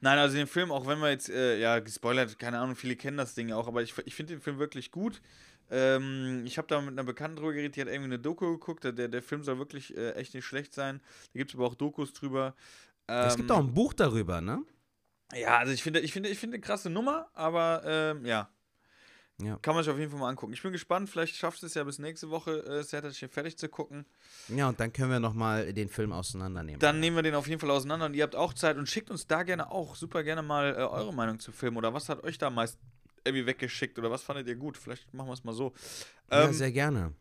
Nein, also den Film, auch wenn wir jetzt, äh, ja, gespoilert, keine Ahnung, viele kennen das Ding auch, aber ich, ich finde den Film wirklich gut. Ähm, ich habe da mit einer Bekannten drüber geredet, die hat irgendwie eine Doku geguckt, der, der Film soll wirklich äh, echt nicht schlecht sein. Da gibt es aber auch Dokus drüber. Ähm, es gibt auch ein Buch darüber, ne? Ja, also ich finde, ich finde, ich finde eine krasse Nummer, aber ähm, ja. Ja. Kann man sich auf jeden Fall mal angucken. Ich bin gespannt, vielleicht schaffst du es ja bis nächste Woche, äh, Saturday fertig zu gucken. Ja, und dann können wir nochmal den Film auseinandernehmen. Dann nehmen wir den auf jeden Fall auseinander und ihr habt auch Zeit und schickt uns da gerne auch super gerne mal äh, eure Meinung zu Filmen oder was hat euch da meist irgendwie weggeschickt oder was fandet ihr gut? Vielleicht machen wir es mal so. ja, Ähm, sehr gerne.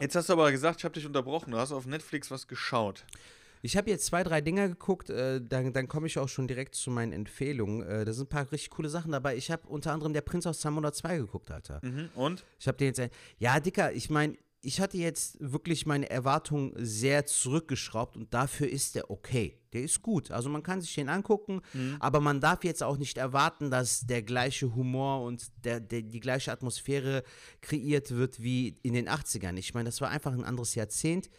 jetzt hast du aber gesagt, ich habe dich unterbrochen. Du hast auf Netflix was geschaut. Ich habe jetzt zwei, drei Dinger geguckt, äh, dann, dann komme ich auch schon direkt zu meinen Empfehlungen. Äh, da sind ein paar richtig coole Sachen dabei. Ich habe unter anderem Der Prinz aus Zamunda 2 geguckt, Alter. Mhm. Und? Ich habe den jetzt. Ja, Dicker, ich meine, ich hatte jetzt wirklich meine Erwartungen sehr zurückgeschraubt und dafür ist der okay. Der ist gut. Also man kann sich den angucken, aber man darf jetzt auch nicht erwarten, dass der gleiche Humor und der, der, die gleiche Atmosphäre kreiert wird wie in den 80ern. Ich meine, das war einfach ein anderes Jahrzehnt.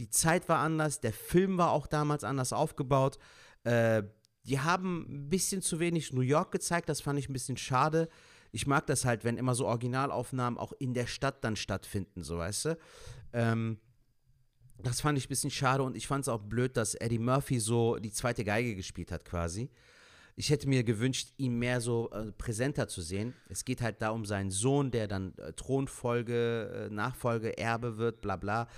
Die Zeit war anders, der Film war auch damals anders aufgebaut. Äh, die haben ein bisschen zu wenig New York gezeigt, das fand ich ein bisschen schade. Ich mag das halt, wenn immer so Originalaufnahmen auch in der Stadt dann stattfinden, so weißt du. Ähm, das fand ich ein bisschen schade und ich fand es auch blöd, dass Eddie Murphy so die zweite Geige gespielt hat quasi. Ich hätte mir gewünscht, ihn mehr so äh, präsenter zu sehen. Es geht halt da um seinen Sohn, der dann äh, Thronfolge, äh, Nachfolge, Erbe wird, bla bla.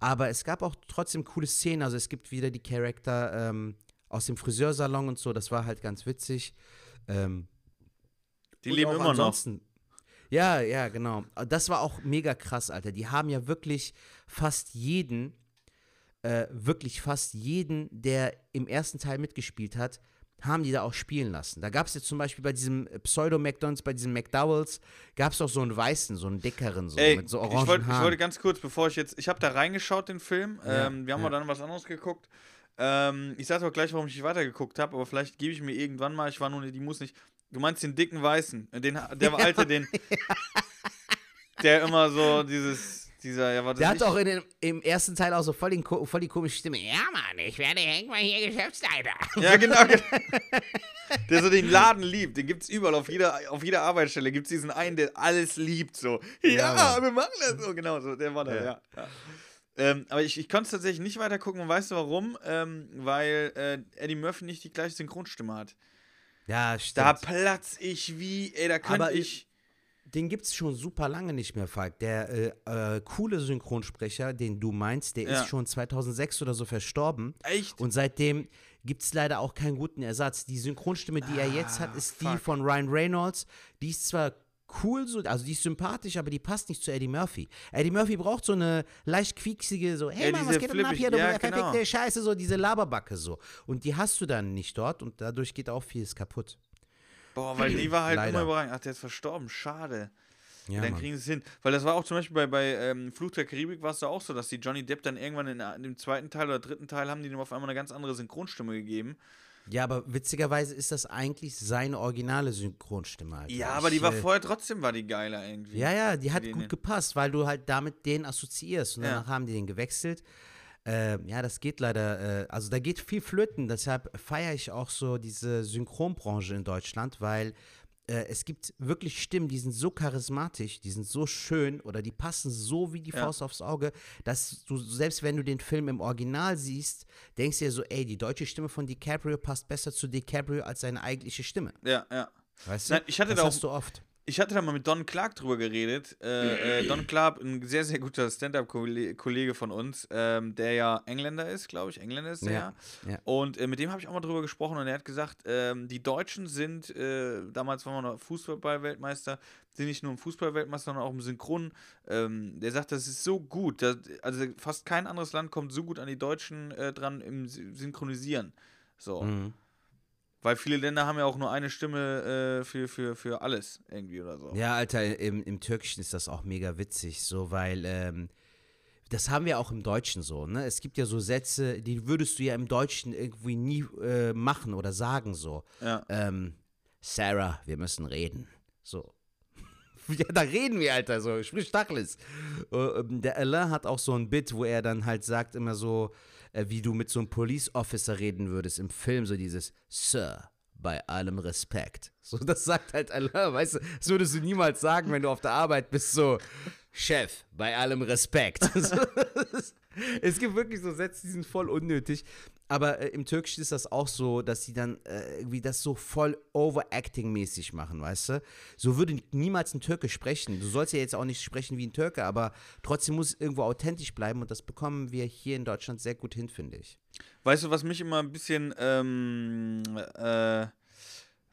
Aber es gab auch trotzdem coole Szenen. Also es gibt wieder die Charakter ähm, aus dem Friseursalon und so. Das war halt ganz witzig. Ähm, Die leben immer noch. ansonsten- Ja, ja, genau. Das war auch mega krass, Alter. Die haben ja wirklich fast jeden, äh, wirklich fast jeden, der im ersten Teil mitgespielt hat, haben die da auch spielen lassen. Da gab es jetzt zum Beispiel bei diesem Pseudo-McDonalds, bei diesem McDowells, gab es doch so einen weißen, so einen dickeren, so Ey, mit so ich, orangen ich Haaren. wollte ganz kurz, bevor ich jetzt, ich habe da reingeschaut, den Film. Ja, ähm, wir haben ja. mal dann was anderes geguckt. Ähm, ich sage auch gleich, warum ich nicht weitergeguckt habe, aber vielleicht gebe ich mir irgendwann mal, ich war nur, die muss nicht. Du meinst den dicken Weißen, äh, den, der alte, den, der immer so dieses, dieser, ja, warte, Der ich, hat auch in dem, im ersten Teil auch so voll, den, voll die komische Stimme. Ja, Mann, ich werde irgendwann hier Geschäftsleiter. Ja, genau. genau. der so den Laden liebt. Den gibt es überall. Auf jeder, auf jeder Arbeitsstelle gibt es diesen einen, der alles liebt. So, ja, Mann. wir machen das so. Genau, so, der war da, ja. Ja. ja. Ähm, aber ich, ich konnte es tatsächlich nicht weiter gucken. Und weißt du warum? Ähm, weil äh, Eddie Murphy nicht die gleiche Synchronstimme hat. Ja, stimmt. Da platz ich wie, ey, da könnte ich. Den gibt es schon super lange nicht mehr, Falk. Der äh, äh, coole Synchronsprecher, den du meinst, der Ja. ist schon 2006 oder so verstorben. Echt? Und seitdem gibt es leider auch keinen guten Ersatz. Die Synchronstimme, die er jetzt hat, ist die Ah, fuck. von Ryan Reynolds. Die ist zwar cool, so, also die ist sympathisch, aber die passt nicht zu Eddie Murphy. Eddie Murphy braucht so eine leicht quieksige, so, hey Ja, Mann, was geht denn ab hier, du ja, genau. Scheiße, so diese Laberbacke so. Und die hast du dann nicht dort und dadurch geht auch vieles kaputt. Boah, weil die war halt Leider. immer überragend. Ach, der ist verstorben. Schade. Ja, dann Mann. kriegen sie es hin. Weil das war auch zum Beispiel bei, bei ähm, Fluch der Karibik war es da auch so, dass die Johnny Depp dann irgendwann in, in dem zweiten Teil oder dritten Teil haben die ihm auf einmal eine ganz andere Synchronstimme gegeben. Ja, aber witzigerweise ist das eigentlich seine originale Synchronstimme. Alter. Ja, aber die war äh, vorher trotzdem war die geiler irgendwie. Ja, ja, die hat gut gepasst, weil du halt damit den assoziierst. Und Ja. danach haben die den gewechselt. Ähm, ja, das geht leider, äh, also da geht viel flöten. Deshalb feiere ich auch so diese Synchronbranche in Deutschland, weil äh, es gibt wirklich Stimmen, die sind so charismatisch, die sind so schön oder die passen so wie die Ja. Faust aufs Auge, dass du, selbst wenn du den Film im Original siehst, denkst du dir so, ey, die deutsche Stimme von DiCaprio passt besser zu DiCaprio als seine eigentliche Stimme. Ja, ja. Weißt Nein, du? ich hatte das da auch- hast du oft. Ich hatte da mal mit Don Clark drüber geredet. Äh, äh, Don Clark, ein sehr, sehr guter Stand-Up-Kollege von uns, ähm, der ja Engländer ist, glaube ich. Engländer ist der. Ja, Ja. Und äh, mit dem habe ich auch mal drüber gesprochen und er hat gesagt, ähm, die Deutschen sind, äh, damals waren wir noch Fußball-Weltmeister, sind nicht nur im Fußball-Weltmeister, sondern auch im Synchron. Ähm, der sagt, das ist so gut. dass- also fast kein anderes Land kommt so gut an die Deutschen äh, dran im Sy- Synchronisieren. So. Mhm. Weil viele Länder haben ja auch nur eine Stimme äh, für, für, für alles irgendwie oder so. Ja, Alter, im, im Türkischen ist das auch mega witzig, so, weil ähm, das haben wir auch im Deutschen so, ne? Es gibt ja so Sätze, die würdest du ja im Deutschen irgendwie nie äh, machen oder sagen so. Ja. Ähm, Sarah, wir müssen reden. So. Ja, da reden wir, Alter, so, sprich Tachlis. Äh, ähm, der Alain hat auch so ein Bit, wo er dann halt sagt immer so, äh, wie du mit so einem Police Officer reden würdest im Film, so dieses Sir, bei allem Respekt. So, das sagt halt Alain, weißt du, das würdest du niemals sagen, wenn du auf der Arbeit bist, so, Chef, bei allem Respekt. Es gibt wirklich so Sätze, die sind voll unnötig. Aber äh, im Türkischen ist das auch so, dass sie dann äh, irgendwie das so voll Overacting-mäßig machen, weißt du? So würde niemals ein Türke sprechen. Du sollst ja jetzt auch nicht sprechen wie ein Türke, aber trotzdem muss es irgendwo authentisch bleiben und das bekommen wir hier in Deutschland sehr gut hin, finde ich. Weißt du, was mich immer ein bisschen, ähm, äh,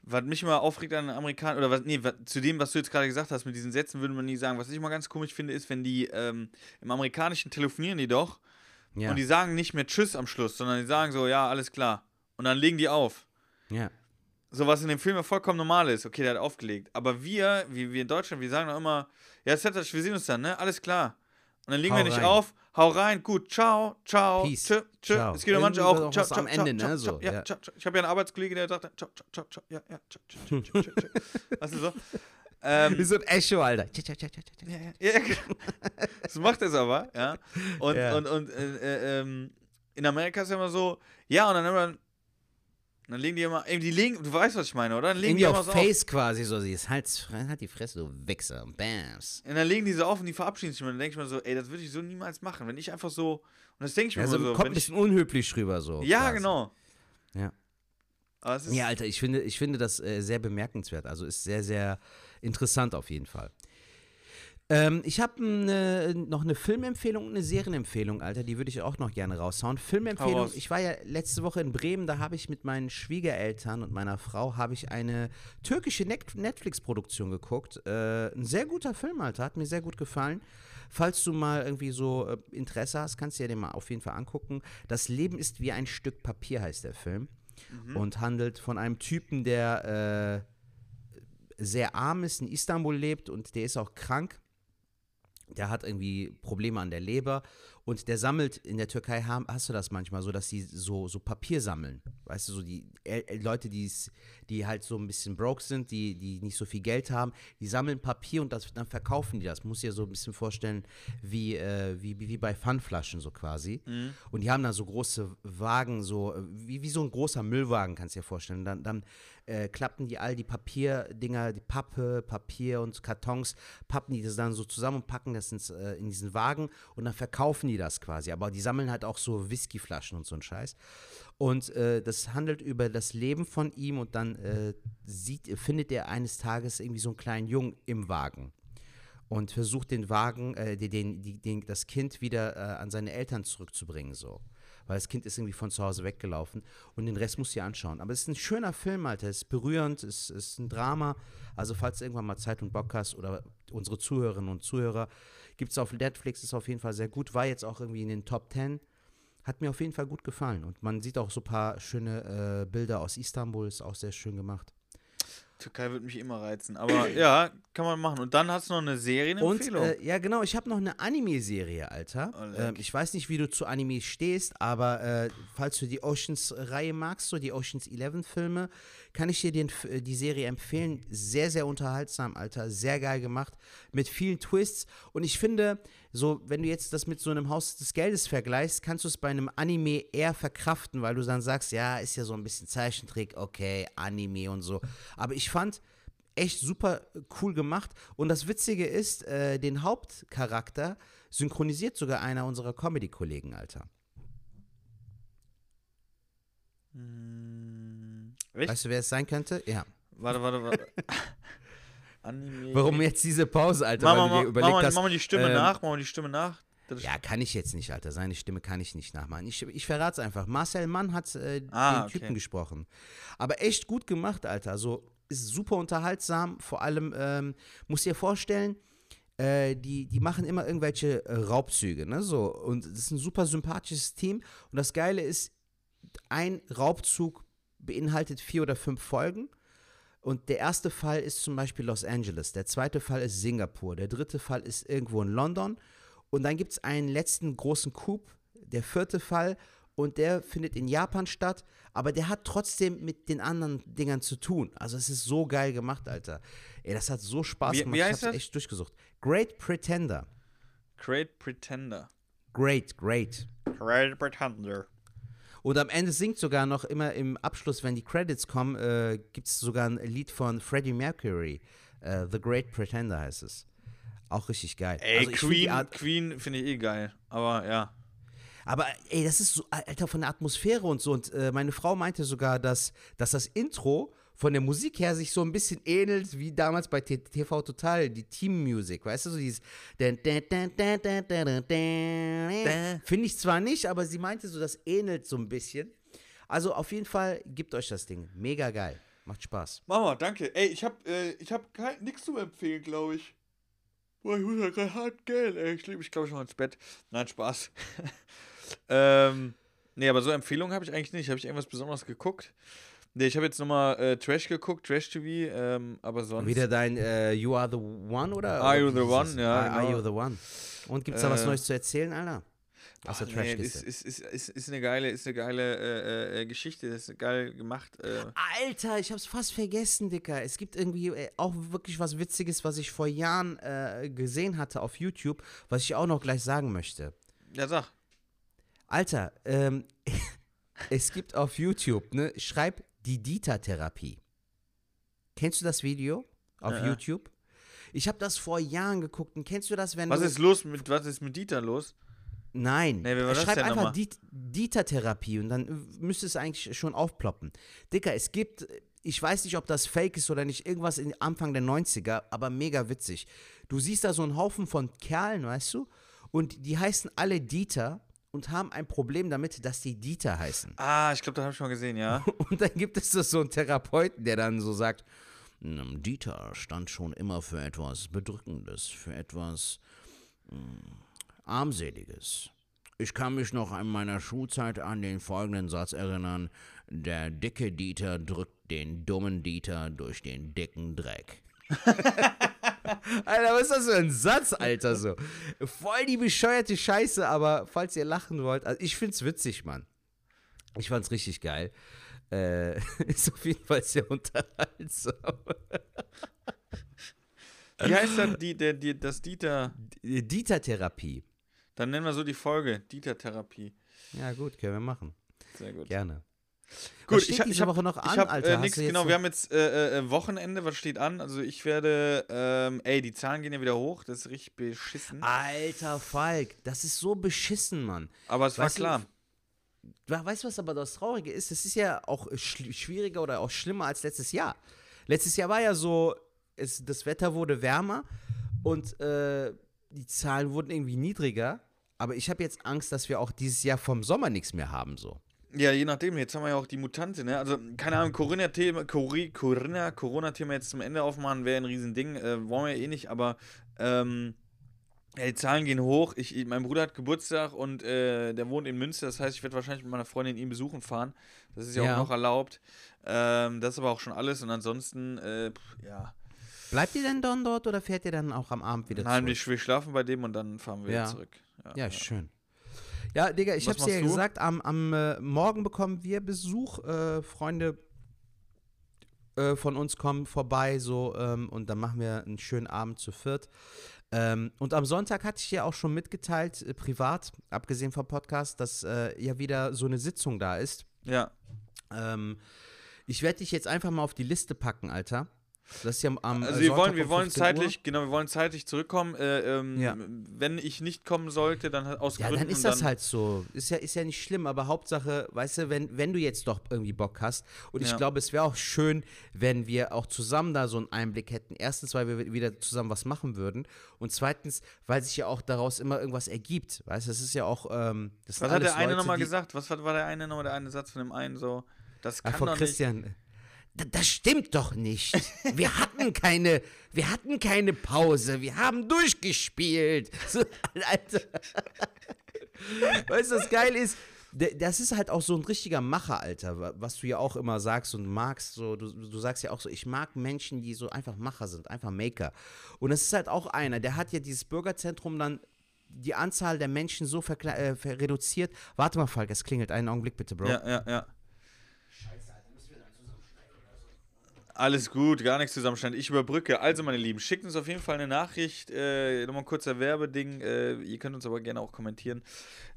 was mich immer aufregt an Amerikanern, oder was, nee, zu dem, was du jetzt gerade gesagt hast, mit diesen Sätzen würde man nie sagen. Was ich immer ganz komisch finde, ist, wenn die, ähm, im Amerikanischen telefonieren die doch Ja. und die sagen nicht mehr Tschüss am Schluss, sondern die sagen so, ja, alles klar. Und dann legen die auf. ja. So was in dem Film ja vollkommen normal ist. Okay, der hat aufgelegt. Aber wir, wie wir in Deutschland, wir sagen doch immer, ja, Setac, wir sehen uns dann, ne? Alles klar. Und dann legen Hau wir nicht rein. auf, hau rein, gut, ciao, ciao, Peace, tschö, tschö. ciao. Es gibt ja manche auch, ciao, ciao, am Ende, ciao, ne, ciao, so, ja, ja. ciao, ciao. Ich habe ja einen Arbeitskollege, der sagt, ciao, ciao, ciao, ciao, ja, ja, ciao, ciao, ciao, ciao, ciao, ciao. Weißt du so? Ähm, Wie so ein Echo, Alter. ja, ja, ja, genau. so macht es aber, ja. Und, Ja. und, und äh, äh, ähm, in Amerika ist ja immer so, ja, und dann immer, dann legen die immer, eben die legen, du weißt, was ich meine, oder? Dann legen Irgendwie die immer auf so Face quasi so, sie ist halt, halt die Fresse, du Wichser. Bams. Und dann legen die so auf und die verabschieden sich und dann denke ich mir so, ey, das würde ich so niemals machen. Wenn ich einfach so, und das denke ich mir Also immer so, kommt ein bisschen unhöflich rüber so. ja, quasi. genau. Ja. Ja, Alter, ich finde, ich finde das äh, sehr bemerkenswert. Also ist sehr, sehr interessant auf jeden Fall. Ähm, ich habe ne, noch eine Filmempfehlung und eine Serienempfehlung, Alter. Die würde ich auch noch gerne raushauen. Hau Filmempfehlung, ich war ja letzte Woche in Bremen, da habe ich mit meinen Schwiegereltern und meiner Frau habe ich eine türkische Net Netflix-Produktion geguckt. Äh, ein sehr guter Film, Alter, hat mir sehr gut gefallen. Falls du mal irgendwie so äh, Interesse hast, kannst du dir den mal auf jeden Fall angucken. Das Leben ist wie ein Stück Papier heißt der Film und handelt von einem Typen, der äh, sehr arm ist, in Istanbul lebt und der ist auch krank. Der hat irgendwie Probleme an der Leber und der sammelt, in der Türkei hast du das manchmal so, dass sie so, so Papier sammeln. Weißt du, so die El El- Leute, die's, die halt so ein bisschen broke sind, die, die nicht so viel Geld haben, die sammeln Papier und das, dann verkaufen die das. Muss dir so ein bisschen vorstellen, wie, äh, wie, wie, bei Pfandflaschen so quasi. Und die haben da so große Wagen, so äh, wie, wie so ein großer Müllwagen, kannst du dir vorstellen. Dann, dann äh, klappen die all die Papierdinger, die Pappe, Papier und Kartons, pappen die das dann so zusammen und packen das ins, äh, in diesen Wagen und dann verkaufen die die das quasi. Aber die sammeln halt auch so Whiskyflaschen und so ein Scheiß. Und äh, das handelt über das Leben von ihm und dann äh, sieht, findet er eines Tages irgendwie so einen kleinen Jungen im Wagen und versucht den Wagen, äh, den, den, den, das Kind wieder äh, an seine Eltern zurückzubringen, so. Weil das Kind ist irgendwie von zu Hause weggelaufen und den Rest muss ihr anschauen. Aber es ist ein schöner Film, Alter. Es ist berührend, es ist ein Drama. Also, falls du irgendwann mal Zeit und Bock hast oder unsere Zuhörerinnen und Zuhörer, gibt es auf Netflix, ist auf jeden Fall sehr gut. War jetzt auch irgendwie in den Top 10. Hat mir auf jeden Fall gut gefallen. Und man sieht auch so ein paar schöne äh, Bilder aus Istanbul, ist auch sehr schön gemacht. Türkei würde mich immer reizen. Aber ja, kann man machen. Und dann hast du noch eine Serienempfehlung. Und, äh, ja, genau. Ich habe noch eine Anime-Serie, Alter. Oh, ähm, ich weiß nicht, wie du zu Anime stehst, aber äh, falls du die Oceans-Reihe magst, so die Oceans 11-Filme, kann ich dir den, äh, die Serie empfehlen. Sehr, sehr unterhaltsam, Alter. Sehr geil gemacht. Mit vielen Twists. Und ich finde, so, wenn du jetzt das mit so einem Haus des Geldes vergleichst, kannst du es bei einem Anime eher verkraften, weil du dann sagst, ja, ist ja so ein bisschen Zeichentrick, okay, Anime und so. Aber ich fand echt super cool gemacht. Und das Witzige ist, äh, den Hauptcharakter synchronisiert sogar einer unserer Comedy-Kollegen, Alter. Echt? Weißt du, wer es sein könnte? Ja. Warte, warte, warte. Anime. Warum jetzt diese Pause, Alter? Mach Weil mal, du dir mach, überlegt mal, hast, mach mal die Stimme ähm, nach. Mach mal die Stimme nach. Das Ja, kann ich jetzt nicht, Alter. Seine Stimme kann ich nicht nachmachen. Ich, ich verrate es einfach. Marcel Mann hat äh, Ah, den okay. Typen gesprochen. Aber echt gut gemacht, Alter. Also ist super unterhaltsam. Vor allem, ähm, muss dir vorstellen, äh, die, die machen immer irgendwelche äh, Raubzüge, ne? So. Und das ist ein super sympathisches Team. Und das Geile ist, ein Raubzug beinhaltet vier oder fünf Folgen. Und der erste Fall ist zum Beispiel Los Angeles, der zweite Fall ist Singapur, der dritte Fall ist irgendwo in London. Und dann gibt es einen letzten großen Coup, der vierte Fall, und der findet in Japan statt, aber der hat trotzdem mit den anderen Dingern zu tun. Also es ist so geil gemacht, Alter. Ey, das hat so Spaß Wie- gemacht. wie ich heißt hab's das? echt durchgesucht. Great Pretender. Great Pretender. Great, great. Great Pretender. Und am Ende singt sogar noch immer im Abschluss, wenn die Credits kommen, äh, gibt es sogar ein Lied von Freddie Mercury. Äh, The Great Pretender heißt es. Auch richtig geil. Ey, Also find Queen, Art, Queen finde ich eh geil. Aber ja. aber ey, das ist so, Alter, von der Atmosphäre und so. Und äh, meine Frau meinte sogar, dass, dass das Intro von der Musik her sich so ein bisschen ähnelt wie damals bei TV Total, die Team Music, weißt du, so dieses Finde ich zwar nicht, aber sie meinte so, das ähnelt so ein bisschen. Also auf jeden Fall, gebt euch das Ding. Mega geil. Macht Spaß. Mama, danke. Ey, ich hab, äh, ich hab nix zu empfehlen, glaube ich. Boah, ich muss ja gerade hart Geld, ey. Ich lebe mich, glaube ich, noch ins Bett. Nein, Spaß. ähm, nee, aber so Empfehlungen habe ich eigentlich nicht. Habe ich irgendwas Besonderes geguckt? Nee, ich habe jetzt nochmal äh, Trash geguckt, Trash TV, ähm, aber sonst. Wieder dein äh, You Are the One oder? Are You the One? Ja, Are, are genau. You the One? Und gibt's da was Äh, Neues zu erzählen, Alter? Aus der Ach, nee, ist, ist, ist, ist, ist eine geile, ist eine geile äh, äh, Geschichte, das ist geil gemacht. Äh. Alter, ich hab's fast vergessen, Dicker. Es gibt irgendwie äh, auch wirklich was Witziges, was ich vor Jahren äh, gesehen hatte auf YouTube, was ich auch noch gleich sagen möchte. Ja, sag. Alter, ähm, es gibt auf YouTube, ne, schreib die Dieter-Therapie. Kennst du das Video auf Ja. YouTube? Ich habe das vor Jahren geguckt und kennst du das, wenn Was du ist los mit, was ist mit Dieter los? Nein. Nee, Schreib einfach? Diet Dieter-Therapie und dann müsste es eigentlich schon aufploppen. Dicker, es gibt, ich weiß nicht, ob das fake ist oder nicht, irgendwas in Anfang der 90er, aber mega witzig. Du siehst da so einen Haufen von Kerlen, weißt du? Und die heißen alle Dieter und haben ein Problem damit, dass die Dieter heißen. Ah, ich glaube, das habe ich schon gesehen, ja. Und dann gibt es so einen Therapeuten, der dann so sagt, "Mm, Dieter stand schon immer für etwas Bedrückendes, für etwas mm, Armseliges. Ich kann mich noch an meiner Schulzeit an den folgenden Satz erinnern. Der dicke Dieter drückt den dummen Dieter durch den dicken Dreck. Alter, was ist das für ein Satz, Alter, so? Voll die bescheuerte Scheiße, aber falls ihr lachen wollt, also ich find's witzig, Mann. Ich fand's richtig geil. Äh, ist auf jeden Fall sehr unterhaltsam. Wie heißt das, die, der, die, das Dieter? Dieter-Therapie. Dann nennen wir so die Folge, Dieter-Therapie. Ja, gut, können wir machen. Sehr gut. Gerne. Was Gut, steht ich, diese ich habe Woche noch an, ich hab, Alter? Äh, nix, du genau, wir haben jetzt äh, äh, Wochenende, was steht an? Also ich werde, ähm, ey, die Zahlen gehen ja wieder hoch, das ist richtig beschissen. Alter Falk, das ist so beschissen, Mann. Aber es war weißt du, klar. We- Weißt du, was aber das Traurige ist? Das ist ja auch schwieriger oder auch schlimmer als letztes Jahr. Letztes Jahr war ja so, es, das Wetter wurde wärmer und äh, die Zahlen wurden irgendwie niedriger. Aber ich habe jetzt Angst, dass wir auch dieses Jahr vom Sommer nichts mehr haben, so. Ja, je nachdem. Jetzt haben wir ja auch die Mutante, ne? Also, keine Ahnung, Corona-Thema, Cori- Corona, Corona-Thema jetzt zum Ende aufmachen, wäre ein Riesending. Äh, wollen wir ja eh nicht, aber ähm, ja, die Zahlen gehen hoch. Ich, mein Bruder hat Geburtstag und äh, der wohnt in Münster. Das heißt, ich werde wahrscheinlich mit meiner Freundin ihn besuchen fahren. Das ist ja, Ja. auch noch erlaubt. Ähm, das ist aber auch schon alles. Und ansonsten, äh, pff, ja. Bleibt ihr denn dann dort oder fährt ihr dann auch am Abend wieder Nein, zurück? wir schlafen bei dem und dann fahren wir Ja. wieder zurück. Ja, schön. Ja, Digga, ich Was hab's dir ja du? gesagt, am, am äh, Morgen bekommen wir Besuch. Äh, Freunde äh, von uns kommen vorbei so ähm, und dann machen wir einen schönen Abend zu viert. Ähm, und am Sonntag hatte ich dir auch schon mitgeteilt, äh, privat, abgesehen vom Podcast, dass äh, ja wieder so eine Sitzung da ist. Ja. Ähm, ich werde dich jetzt einfach mal auf die Liste packen, Alter. Das ist ja am Also äh, wir Sonntag wollen, wir um wollen 15 Uhr. zeitlich, genau, wir wollen zeitlich zurückkommen. Äh, ähm, Ja. Wenn ich nicht kommen sollte, dann aus Ja, Gründen. dann ist das halt so. Ist ja, ist ja nicht schlimm, aber Hauptsache, weißt du, wenn, wenn du jetzt doch irgendwie Bock hast, und ich Ja. glaube, es wäre auch schön, wenn wir auch zusammen da so einen Einblick hätten. Erstens, weil wir wieder zusammen was machen würden. Und zweitens, weil sich ja auch daraus immer irgendwas ergibt. Weißt du, das ist ja auch. Ähm, Was hat der eine nochmal gesagt? Was war der eine nochmal, der eine Satz von dem einen so? Das Ah, kann von doch Christian. Da- Das stimmt doch nicht. Wir hatten keine, wir hatten keine Pause. Wir haben durchgespielt. So, Alter. Weißt du, was geil ist? Das ist halt auch so ein richtiger Macher, Alter, wa- was du ja auch immer sagst und magst. So, du, du sagst ja auch so, ich mag Menschen, die so einfach Macher sind, einfach Maker. Und das ist halt auch einer, der hat ja dieses Bürgerzentrum dann die Anzahl der Menschen so äh, reduziert. Warte mal, Falk, es klingelt. Einen Augenblick bitte, Bro. Ja, ja, ja. Alles gut, gar nichts zusammenschneiden. Ich überbrücke. Also, meine Lieben, schickt uns auf jeden Fall eine Nachricht. Äh, nochmal ein kurzer Werbeding. Äh, ihr könnt uns aber gerne auch kommentieren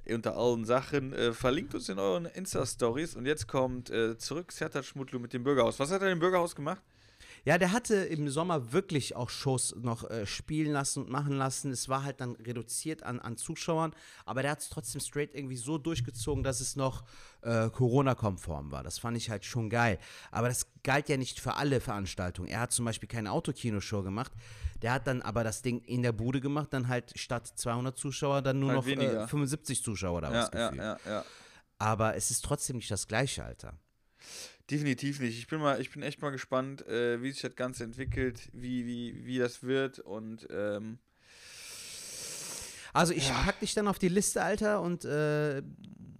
unter allen Sachen. Äh, verlinkt uns in euren Insta-Stories. Und jetzt kommt äh, zurück Sertat Schmutlu mit dem Bürgerhaus. Was hat er im Bürgerhaus gemacht? Ja, der hatte im Sommer wirklich auch Shows noch äh, spielen lassen und machen lassen. Es war halt dann reduziert an, an Zuschauern, aber der hat es trotzdem straight irgendwie so durchgezogen, dass es noch äh, Corona-konform war. Das fand ich halt schon geil. Aber das galt ja nicht für alle Veranstaltungen. Er hat zum Beispiel keine Autokinoshow gemacht. Der hat dann aber das Ding in der Bude gemacht, dann halt statt 200 Zuschauer dann nur Halt noch äh, 75 Zuschauer da Ja, was ja, gefühlt. ja, ja. Aber es ist trotzdem nicht das Gleiche, Alter. Definitiv nicht. Ich bin mal, ich bin echt mal gespannt, äh, wie sich das Ganze entwickelt, wie, wie, wie das wird und ähm, Also ich pack dich dann auf die Liste, Alter, und äh,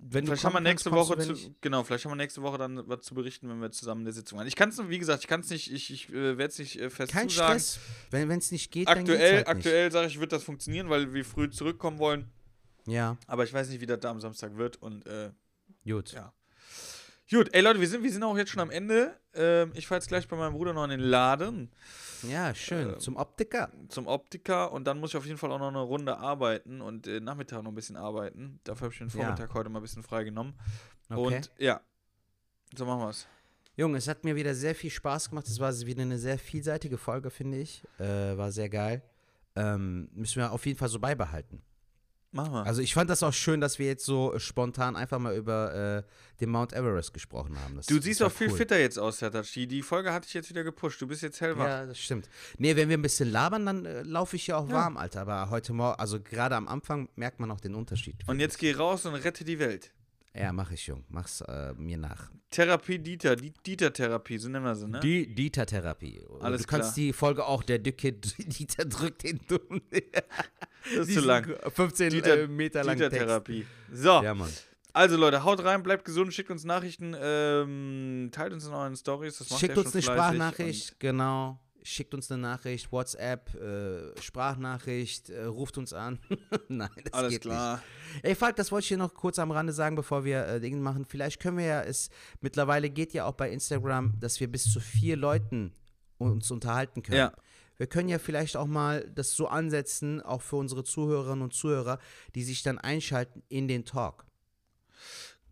wenn vielleicht du haben wir nächste kannst, Woche du, zu, genau, vielleicht haben wir nächste Woche dann was zu berichten, wenn wir zusammen eine Sitzung haben. Ich kann es, wie gesagt, ich kann es nicht, ich, ich äh, werde es nicht äh, fest Kein zusagen. Stress. Wenn es nicht geht, Aktuell, halt aktuell sage ich, wird das funktionieren, weil wir früh zurückkommen wollen. Ja, Aber ich weiß nicht, wie das da am Samstag wird und äh, gut. Ja. Gut, ey Leute, wir sind, wir sind auch jetzt schon am Ende. Ähm, ich fahre jetzt gleich bei meinem Bruder noch in den Laden Ja, schön. Ähm, Zum Optiker. zum Optiker und dann muss ich auf jeden Fall auch noch eine Runde arbeiten und äh, Nachmittag noch ein bisschen arbeiten. Dafür habe ich den Ja. Vormittag heute mal ein bisschen freigenommen. Okay. Und ja, so machen wir es. Junge, es hat mir wieder sehr viel Spaß gemacht. Es war wieder eine sehr vielseitige Folge, finde ich. Äh, war sehr geil. Ähm, müssen wir auf jeden Fall so beibehalten. Machen wir. Also ich fand das auch schön, dass wir jetzt so äh, spontan einfach mal über äh, den Mount Everest gesprochen haben. Das, du siehst auch viel cool. fitter jetzt aus, Tatachi. Die Folge hatte ich jetzt wieder gepusht. Du bist jetzt hellwach. Ja, das stimmt. Nee, wenn wir ein bisschen labern, dann äh, laufe ich ja auch Ja. warm, Alter. Aber heute Morgen, also gerade am Anfang merkt man auch den Unterschied. Und jetzt geh raus und rette die Welt. Ja, mach ich, Jung. Mach's äh, mir nach. Therapie Dieter, die Dieter-Therapie, so nennen wir sie, ne? Die Dieter-Therapie. Alles du kannst klar. die Folge auch, der dicke Dieter drückt den dummen. das ist zu lang. 15 Dieter- äh, Meter lang Text. Dieter-Therapie. So. Ja, Mann. Also Leute, haut rein, bleibt gesund, schickt uns Nachrichten, ähm, teilt uns in euren Stories. Schickt uns eine Sprachnachricht, genau. Schickt uns eine Nachricht, WhatsApp, äh, Sprachnachricht, äh, ruft uns an. Nein, das alles geht klar. nicht. Ey, Falk, das wollte ich dir noch kurz am Rande sagen, bevor wir äh, Dinge machen. Vielleicht können wir ja es, mittlerweile geht ja auch bei Instagram, dass wir bis zu vier Leuten uns unterhalten können. Ja. Wir können ja vielleicht auch mal das so ansetzen, auch für unsere Zuhörerinnen und Zuhörer, die sich dann einschalten in den Talk.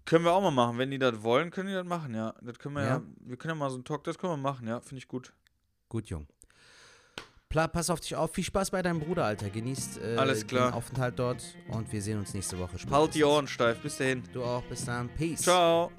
Können wir auch mal machen. Wenn die das wollen, können die das machen, ja. Das können wir ja. Ja. wir können ja mal so einen Talk, das können wir machen, ja. Finde ich gut. Gut, Jung. Pla pass auf dich auf. Viel Spaß bei deinem Bruder, Alter. Genießt äh, Alles klar. den Aufenthalt dort und wir sehen uns nächste Woche. Halt die spätestens. Ohren steif. Bis dahin. Du auch. Bis dann. Peace. Ciao.